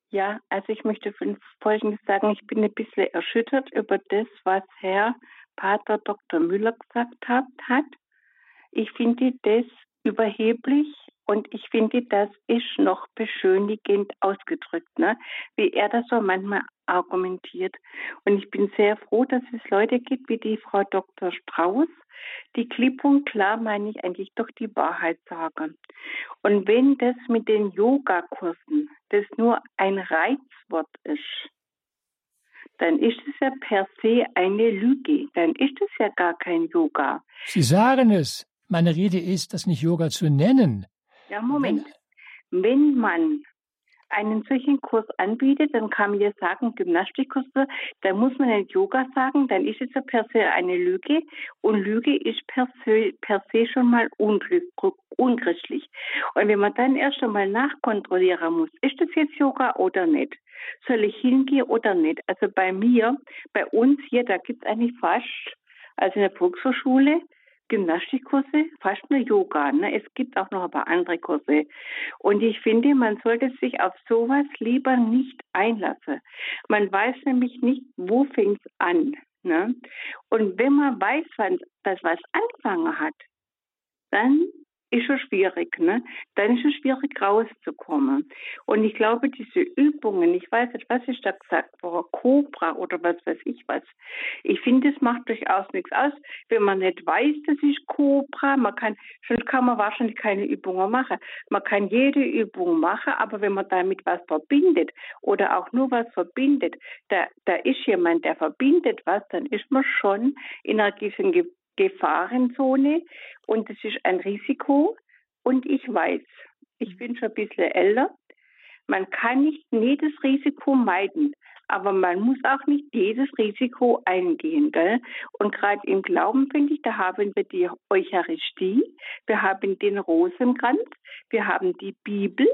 Ja, also ich möchte Folgendes sagen. Ich bin ein bisschen erschüttert über das, was Herr Pater Dr. Müller gesagt hat. Ich finde das überheblich und ich finde, das ist noch beschönigend ausgedrückt, ne? wie er das so manchmal argumentiert. Und ich bin sehr froh, dass es Leute gibt wie die Frau Dr. Strauß, die klipp und klar, meine ich, eigentlich doch die Wahrheit sagen. Und wenn das mit den Yogakursen, das nur ein Reizwort ist, dann ist es ja per se eine Lüge. Dann ist es ja gar kein Yoga. Sie sagen es. Meine Rede ist, das nicht Yoga zu nennen. Ja, Moment. Wenn, Wenn man einen solchen Kurs anbietet, dann kann man ja sagen, Gymnastikkurse, da muss man nicht Yoga sagen, dann ist es ja per se eine Lüge und Lüge ist per se, per se schon mal unchristlich. Und wenn man dann erst einmal nachkontrollieren muss, ist das jetzt Yoga oder nicht? Soll ich hingehen oder nicht? Also bei mir, bei uns hier, da gibt es eigentlich fast, also in der Volkshochschule, Gymnastikkurse, fast nur Yoga. Ne? Es gibt auch noch ein paar andere Kurse. Und ich finde, man sollte sich auf sowas lieber nicht einlassen. Man weiß nämlich nicht, wo fängt es an. Ne? Und wenn man weiß, wann das was angefangen hat, dann ist schon schwierig, ne? Dann ist es schwierig rauszukommen. Und ich glaube, diese Übungen, ich weiß nicht, was ich da gesagt habe, Cobra oder was weiß ich was. Ich finde, es macht durchaus nichts aus, wenn man nicht weiß, das ist Cobra. Man kann, sonst kann man wahrscheinlich keine Übungen machen. Man kann jede Übung machen, aber wenn man damit was verbindet oder auch nur was verbindet, da, da ist jemand, der verbindet was, dann ist man schon in einer gewissen Gefahrenzone und es ist ein Risiko. Und ich weiß, ich bin schon ein bisschen älter, man kann nicht jedes Risiko meiden, aber man muss auch nicht jedes Risiko eingehen. Gell? Und gerade im Glauben, finde ich, da haben wir die Eucharistie, wir haben den Rosenkranz, wir haben die Bibel,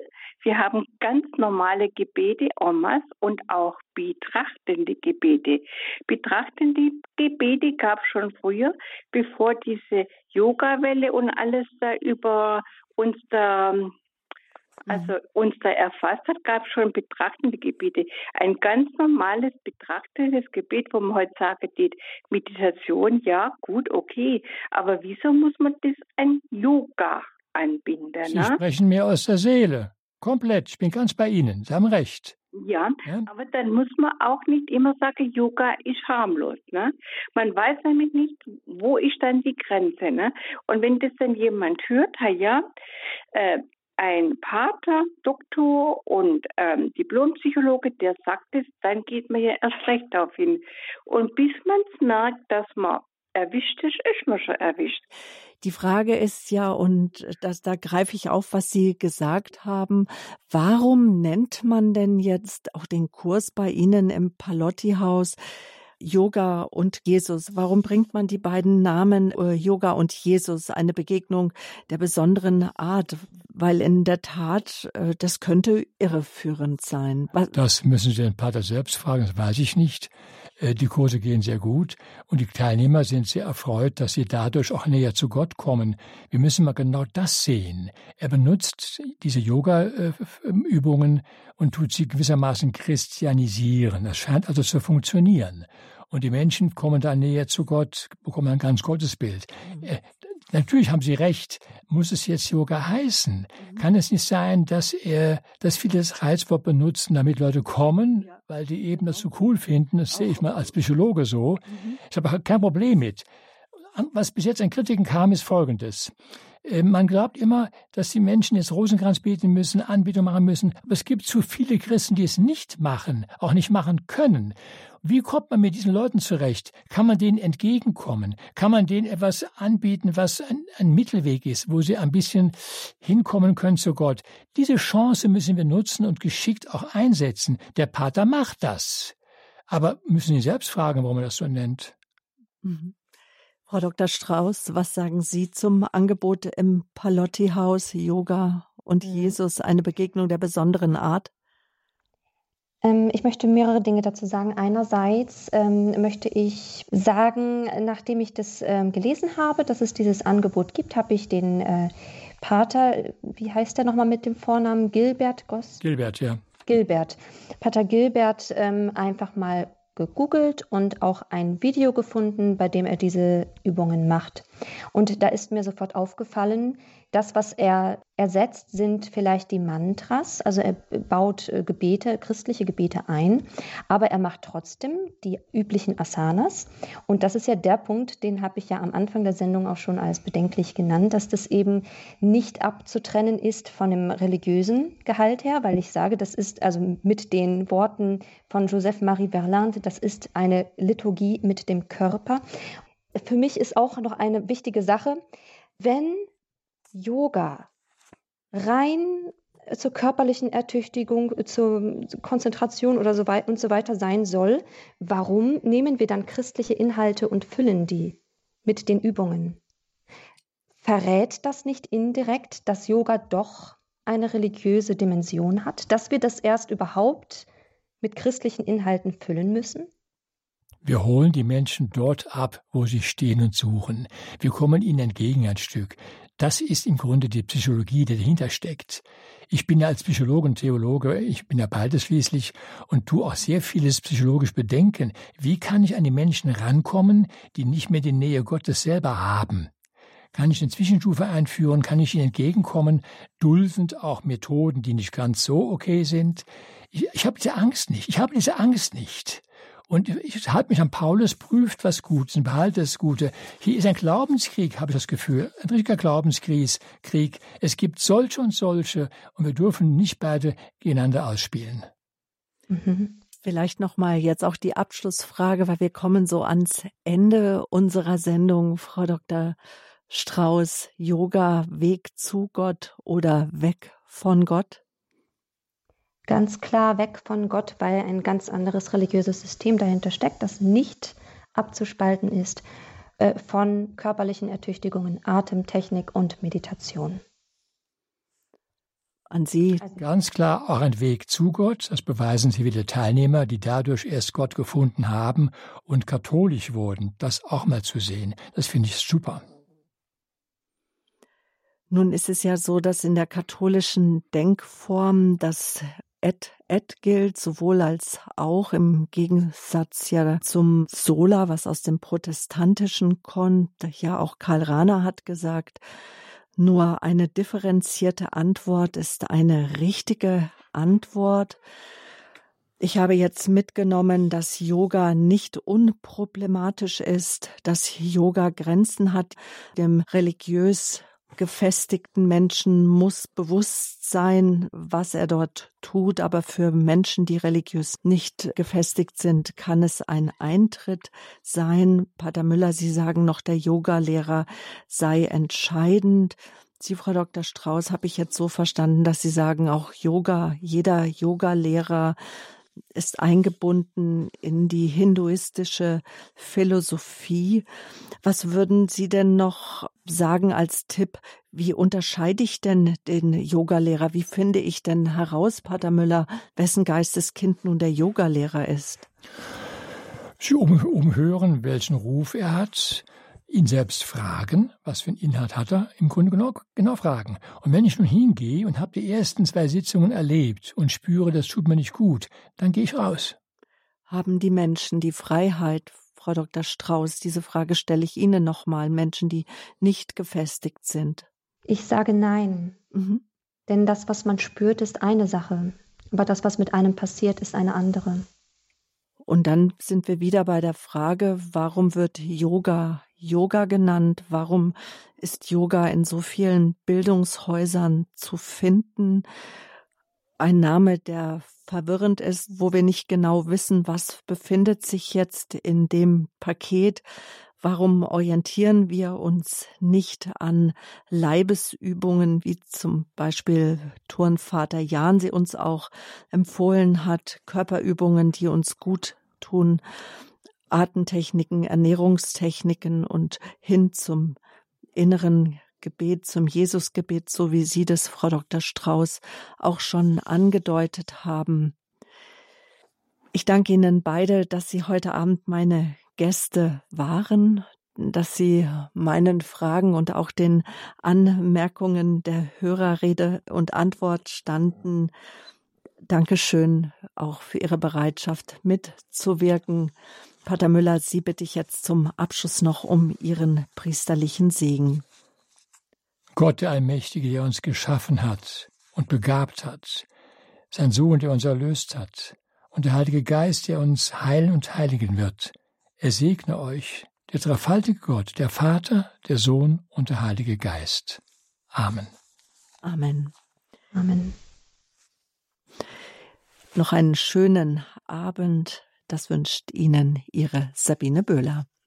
wir haben ganz normale Gebete, Omas und auch betrachtende Gebete. Betrachtende Gebete gab es schon früher, bevor diese Yoga-Welle und alles da über uns da also mhm. uns da erfasst hat, gab es schon betrachtende Gebete. Ein ganz normales betrachtendes Gebet, wo man heute sagen, die Meditation, ja, gut, okay. Aber wieso muss man das ein Yoga anbinden? Sie ne? sprechen mir aus der Seele. Komplett. Ich bin ganz bei Ihnen. Sie haben recht. Ja, ja, aber dann muss man auch nicht immer sagen, Yoga ist harmlos. Ne? Man weiß nämlich nicht, wo ist dann die Grenze. Ne? Und wenn das dann jemand hört, ja, äh, ein Pater, Doktor und ähm, Diplompsychologe, der sagt es, dann geht man ja erst recht darauf hin. Und bis man es merkt, dass man erwischt ist, ist man schon erwischt. Die Frage ist ja, und das, da greife ich auf, was Sie gesagt haben. Warum nennt man denn jetzt auch den Kurs bei Ihnen im Palotti-Haus Yoga und Jesus? Warum bringt man die beiden Namen äh, Yoga und Jesus, eine Begegnung der besonderen Art? Weil in der Tat, äh, das könnte irreführend sein. Was das müssen Sie den Pater selbst fragen, das weiß ich nicht. Äh, die Kurse gehen sehr gut und die Teilnehmer sind sehr erfreut, dass sie dadurch auch näher zu Gott kommen. Wir müssen mal genau das sehen. Er benutzt diese Yoga-Übungen und tut sie gewissermaßen christianisieren. Das scheint also zu funktionieren. Und die Menschen kommen dann näher zu Gott, bekommen ein ganz Gottesbild. Natürlich haben Sie recht. Muss es jetzt Yoga heißen? Mhm. Kann es nicht sein, dass er, dass viele das Reizwort benutzen, damit Leute kommen, ja. weil die eben das so cool finden? Das sehe ich mal als Psychologe so. Mhm. Ich habe kein Problem mit. Was bis jetzt an Kritiken kam, ist Folgendes. Äh, man glaubt immer, dass die Menschen jetzt Rosenkranz beten müssen, Anbetung machen müssen. Aber es gibt zu viele Christen, die es nicht machen, auch nicht machen können. Wie kommt man mit diesen Leuten zurecht? Kann man denen entgegenkommen? Kann man denen etwas anbieten, was ein, ein Mittelweg ist, wo sie ein bisschen hinkommen können zu Gott? Diese Chance müssen wir nutzen und geschickt auch einsetzen. Der Pater macht das. Aber müssen Sie selbst fragen, warum er das so nennt. Mhm. Frau Dr. Strauß, was sagen Sie zum Angebot im Palotti-Haus Yoga und Jesus, eine Begegnung der besonderen Art? Ähm, ich möchte mehrere Dinge dazu sagen. Einerseits ähm, möchte ich sagen, nachdem ich das ähm, gelesen habe, dass es dieses Angebot gibt, habe ich den äh, Pater, wie heißt der nochmal mit dem Vornamen? Gilbert Goss? Gilbert, ja. Gilbert. Pater Gilbert ähm, einfach mal gegoogelt und auch ein Video gefunden, bei dem er diese Übungen macht. Und da ist mir sofort aufgefallen, das, was er ersetzt, sind vielleicht die Mantras, also er baut äh, Gebete, christliche Gebete ein, aber er macht trotzdem die üblichen Asanas. Und das ist ja der Punkt, den habe ich ja am Anfang der Sendung auch schon als bedenklich genannt, dass das eben nicht abzutrennen ist von dem religiösen Gehalt her, weil ich sage, das ist also mit den Worten von Joseph Marie Verlande, das ist eine Liturgie mit dem Körper. Für mich ist auch noch eine wichtige Sache, wenn Yoga rein zur körperlichen Ertüchtigung, zur Konzentration oder so weiter und so weiter sein soll, warum nehmen wir dann christliche Inhalte und füllen die mit den Übungen? Verrät das nicht indirekt, dass Yoga doch eine religiöse Dimension hat, dass wir das erst überhaupt mit christlichen Inhalten füllen müssen? Wir holen die Menschen dort ab, wo sie stehen und suchen. Wir kommen ihnen entgegen ein Stück. Das ist im Grunde die Psychologie, die dahinter steckt. Ich bin ja als Psychologe und Theologe, ich bin ja beides schließlich und tu auch sehr vieles psychologisch bedenken. Wie kann ich an die Menschen rankommen, die nicht mehr die Nähe Gottes selber haben? Kann ich eine Zwischenstufe einführen? Kann ich ihnen entgegenkommen? Duldend auch Methoden, die nicht ganz so okay sind? Ich, ich habe diese Angst nicht. Ich habe diese Angst nicht. Und ich halte mich an Paulus, prüft was Gutes und behalte das Gute. Hier ist ein Glaubenskrieg, habe ich das Gefühl. Ein richtiger Glaubenskrieg. Es gibt solche und solche und wir dürfen nicht beide gegeneinander ausspielen. Mhm. Vielleicht nochmal jetzt auch die Abschlussfrage, weil wir kommen so ans Ende unserer Sendung, Frau Dr. Strauß. Yoga, Weg zu Gott oder weg von Gott? Ganz klar weg von Gott, weil ein ganz anderes religiöses System dahinter steckt, das nicht abzuspalten ist äh, von körperlichen Ertüchtigungen, Atemtechnik und Meditation. An Sie. Also ganz klar auch ein Weg zu Gott. Das beweisen Sie wieder Teilnehmer, die dadurch erst Gott gefunden haben und katholisch wurden. Das auch mal zu sehen, das finde ich super. Nun ist es ja so, dass in der katholischen Denkform das et et gilt, sowohl als auch im Gegensatz ja zum Sola, was aus dem Protestantischen kommt. Ja, auch Karl Rahner hat gesagt, nur eine differenzierte Antwort ist eine richtige Antwort. Ich habe jetzt mitgenommen, dass Yoga nicht unproblematisch ist, dass Yoga Grenzen hat, dem religiös gefestigten Menschen muss bewusst sein, was er dort tut, aber für Menschen, die religiös nicht gefestigt sind, kann es ein Eintritt sein. Pater Müller, Sie sagen noch, der Yogalehrer sei entscheidend. Sie, Frau Dr. Strauß, habe ich jetzt so verstanden, dass Sie sagen, auch Yoga, jeder Yogalehrer ist eingebunden in die hinduistische Philosophie. Was würden Sie denn noch sagen als Tipp? Wie unterscheide ich denn den Yogalehrer? Wie finde ich denn heraus, Pater Müller, wessen Geisteskind nun der Yogalehrer ist? Sie umhören, welchen Ruf er hat, ihn selbst fragen, was für einen Inhalt hat er, im Grunde genau, genau fragen. Und wenn ich nun hingehe und habe die ersten zwei Sitzungen erlebt und spüre, das tut mir nicht gut, dann gehe ich raus. Haben die Menschen die Freiheit, Frau Dr. Strauß, diese Frage stelle ich Ihnen nochmal, Menschen, die nicht gefestigt sind? Ich sage nein. Mhm. Denn das, was man spürt, ist eine Sache. Aber das, was mit einem passiert, ist eine andere. Und dann sind wir wieder bei der Frage, warum wird Yoga Yoga genannt? Warum ist Yoga in so vielen Bildungshäusern zu finden? Ein Name, der verwirrend ist, wo wir nicht genau wissen, was befindet sich jetzt in dem Paket. Warum orientieren wir uns nicht an Leibesübungen, wie zum Beispiel Turnvater Jan sie uns auch empfohlen hat, Körperübungen, die uns gut tun? Atemtechniken, Ernährungstechniken und hin zum inneren Gebet, zum Jesusgebet, so wie Sie das, Frau Dr. Strauß, auch schon angedeutet haben. Ich danke Ihnen beide, dass Sie heute Abend meine Gäste waren, dass Sie meinen Fragen und auch den Anmerkungen der Hörerrede und Antwort standen. Dankeschön auch für Ihre Bereitschaft mitzuwirken. Pater Müller, Sie bitte ich jetzt zum Abschluss noch um Ihren priesterlichen Segen. Gott, der Allmächtige, der uns geschaffen hat und begabt hat, sein Sohn, der uns erlöst hat, und der Heilige Geist, der uns heilen und heiligen wird, er segne euch, der dreifaltige Gott, der Vater, der Sohn und der Heilige Geist. Amen. Amen. Amen. Noch einen schönen Abend das wünscht Ihnen Ihre Sabine Böhler.